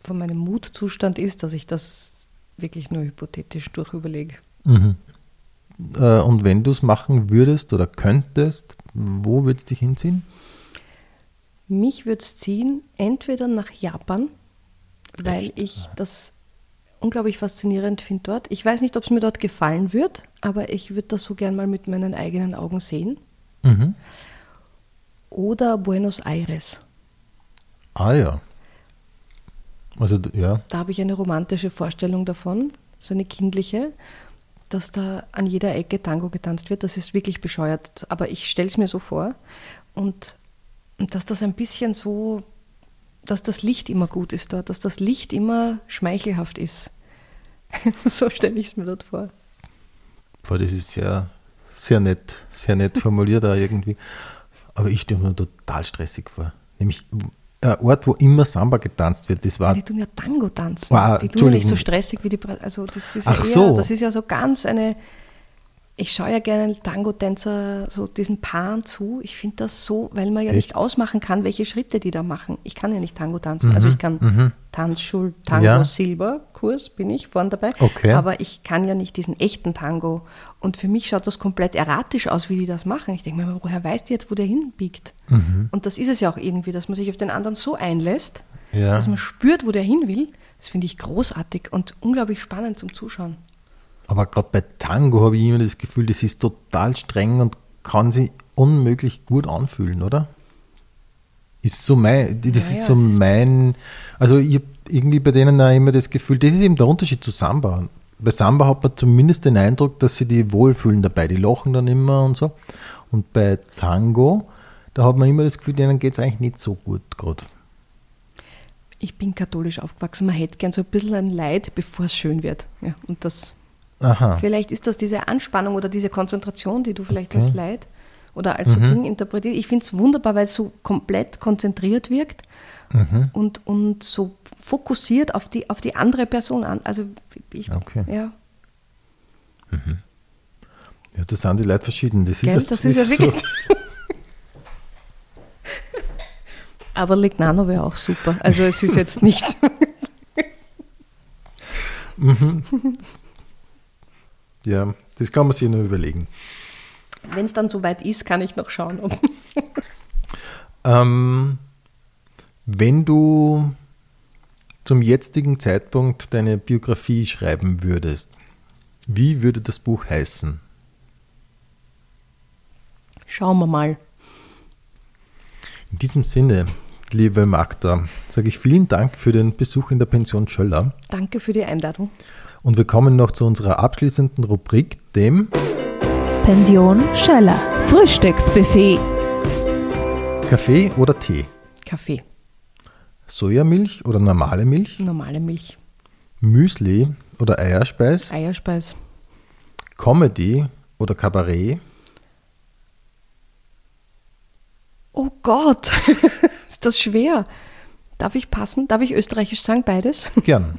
von meinem Mutzustand ist, dass ich das wirklich nur hypothetisch durchüberlege. Mhm. Äh, und wenn du es machen würdest oder könntest, wo würdest du dich hinziehen? Mich würde es ziehen, entweder nach Japan, weil Echt? ich das unglaublich faszinierend finde dort. Ich weiß nicht, ob es mir dort gefallen wird, aber ich würde das so gern mal mit meinen eigenen Augen sehen. Mhm. Oder Buenos Aires. Ah ja. Also ja. Da habe ich eine romantische Vorstellung davon, so eine kindliche, dass da an jeder Ecke Tango getanzt wird. Das ist wirklich bescheuert, aber ich stelle es mir so vor. Und, und dass das ein bisschen so, dass das Licht immer gut ist dort, dass das Licht immer schmeichelhaft ist. so stelle ich es mir dort vor. Boah, das ist sehr, sehr nett, sehr nett formuliert da irgendwie. Aber ich stelle mir total stressig vor. Nämlich ein Ort, wo immer Samba getanzt wird, das war Die tun ja Tango tanzen. Ah, die tun ja nicht so stressig wie die. Also das ist Ach ja eher, so. das ist ja so ganz eine. Ich schaue ja gerne Tango-Tänzer so diesen Paaren zu. Ich finde das so, weil man ja nicht Echt? ausmachen kann, welche Schritte die da machen. Ich kann ja nicht Tango tanzen. Also ich kann Tanzschul, Tango Mhm, Ja. Silber Kurs bin ich vorne dabei. Okay. Aber ich kann ja nicht diesen echten Tango. Und für mich schaut das komplett erratisch aus, wie die das machen. Ich denke mir, woher weißt du jetzt, wo der hinbiegt? Mhm. Und das ist es ja auch irgendwie, dass man sich auf den anderen so einlässt, Ja. dass man spürt, wo der hin will. Das finde ich großartig und unglaublich spannend zum Zuschauen. Aber gerade bei Tango habe ich immer das Gefühl, das ist total streng und kann sich unmöglich gut anfühlen, oder? Ist so mein, das Ja, ist so mein, also ich habe irgendwie bei denen auch immer das Gefühl, das ist eben der Unterschied zu Samba. Bei Samba hat man zumindest den Eindruck, dass sie die wohlfühlen dabei, die lachen dann immer und so. Und bei Tango, da hat man immer das Gefühl, denen geht es eigentlich nicht so gut gerade. Ich bin katholisch aufgewachsen. Man hätte gern so ein bisschen ein Leid, bevor es schön wird. Ja, und das, Aha. vielleicht ist das diese Anspannung oder diese Konzentration, die du vielleicht Okay. als Leid oder als so Ding interpretierst. Ich finde es wunderbar, weil es so komplett konzentriert wirkt und, und so fokussiert auf die, auf die andere Person an. Also ich, Okay. ja, Ja, da sind die Leute verschieden. Das Gell? ist, Das ist ja wirklich. Aber Lignano wäre auch super. Also es ist jetzt nicht. Ja, das kann man sich nur überlegen. Wenn es dann soweit ist, kann ich noch schauen. Ob Ähm, wenn du zum jetzigen Zeitpunkt deine Biografie schreiben würdest, wie würde das Buch heißen? Schauen wir mal. In diesem Sinne, liebe Magda, sage ich vielen Dank für den Besuch in der Pension Schöller Danke für die Einladung. Und wir kommen noch zu unserer abschließenden Rubrik, dem Pension Schöller. Frühstücksbuffet. Kaffee oder Tee, Kaffee, Sojamilch oder normale Milch, normale Milch, Müsli oder Eierspeis, Eierspeis, Comedy oder Kabarett, Oh Gott, ist das schwer. Darf ich passen? Darf ich österreichisch sagen? Beides? Gern.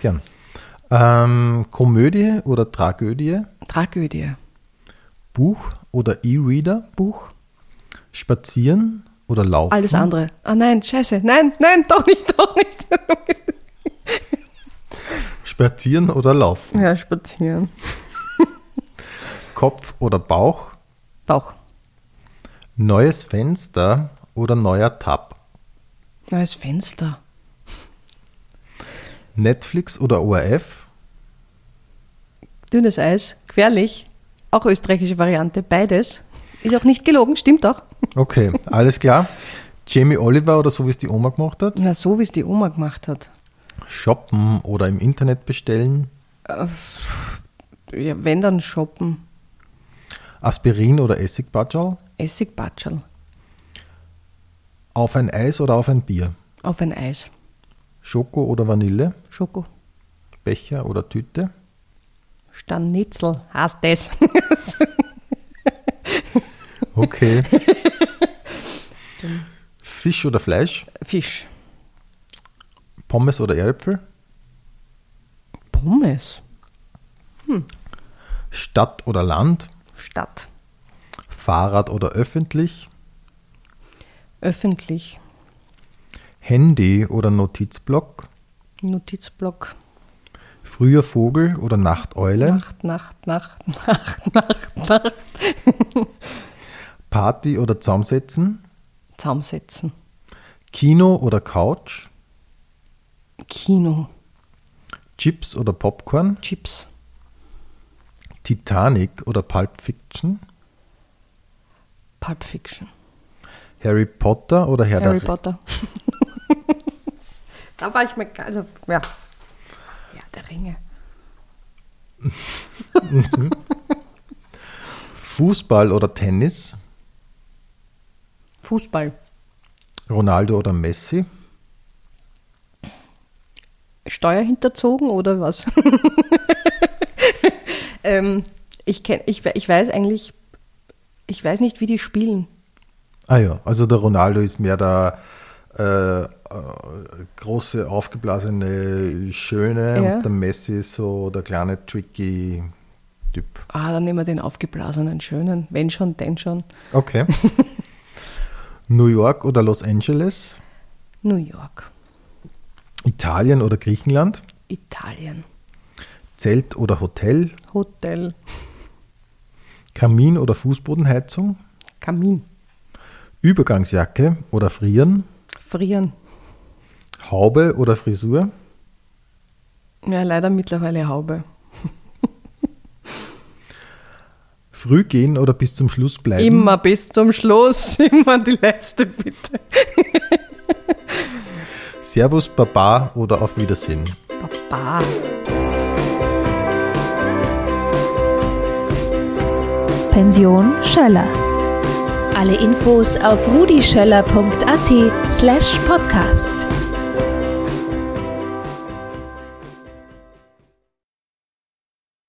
Gern. Ähm, Komödie oder Tragödie, Tragödie, Buch oder E-Reader, Buch, Spazieren oder Laufen, alles andere. Ah nein, scheiße. Nein, nein, doch nicht, doch nicht. Spazieren oder Laufen, Ja, spazieren. Kopf oder Bauch, Bauch. neues Fenster oder neuer Tab, Neues Fenster. Netflix oder ORF, Dünnes Eis, querlich, auch österreichische Variante, beides. Ist auch nicht gelogen, stimmt doch. Okay, alles klar. Jamie Oliver oder so wie es die Oma gemacht hat, Na, so wie es die Oma gemacht hat. shoppen oder im Internet bestellen, Ja, wenn dann shoppen. Aspirin oder Essigbatschal, Essigbatschel auf ein Eis oder auf ein Bier, auf ein Eis. Schoko oder Vanille, Schoko. Becher oder Tüte, Stanitzel, heißt das. Okay. Fisch oder Fleisch? Fisch. Pommes oder Erdäpfel? Pommes. Stadt oder Land? Stadt. Fahrrad oder öffentlich? Öffentlich. Handy oder Notizblock? Notizblock. Früher Vogel oder Nachteule? Nacht, Nacht, Nacht, Nacht, Nacht, Nacht. Party oder Zusammensetzen? Zusammensetzen. Kino oder Couch? Kino. Chips oder Popcorn? Chips. Titanic oder Pulp Fiction? Pulp Fiction. Harry Potter oder Herr Harry der Potter. da war ich mir, also, ja. Ja, der Ringe. Fußball oder Tennis? Fußball. Ronaldo oder Messi? Steuer hinterzogen oder was? ähm, ich, kenn, ich, ich weiß eigentlich, ich weiß nicht, wie die spielen. Ah ja, also der Ronaldo ist mehr der äh, große, aufgeblasene, schöne Ja. und der Messi ist so der kleine, tricky Typ. Ah, dann nehmen wir den aufgeblasenen Schönen. Wenn schon, denn schon. Okay. New York oder Los Angeles? New York. Italien oder Griechenland? Italien. Zelt oder Hotel? Hotel. Kamin oder Fußbodenheizung? Kamin. Übergangsjacke oder Frieren? Frieren. Haube oder Frisur? Ja, leider mittlerweile Haube. Früh gehen oder bis zum Schluss bleiben? Immer bis zum Schluss. Immer die letzte, bitte. Servus, Baba oder auf Wiedersehen? Baba. Pension Schöller. Alle Infos auf rudischöller.at slash podcast.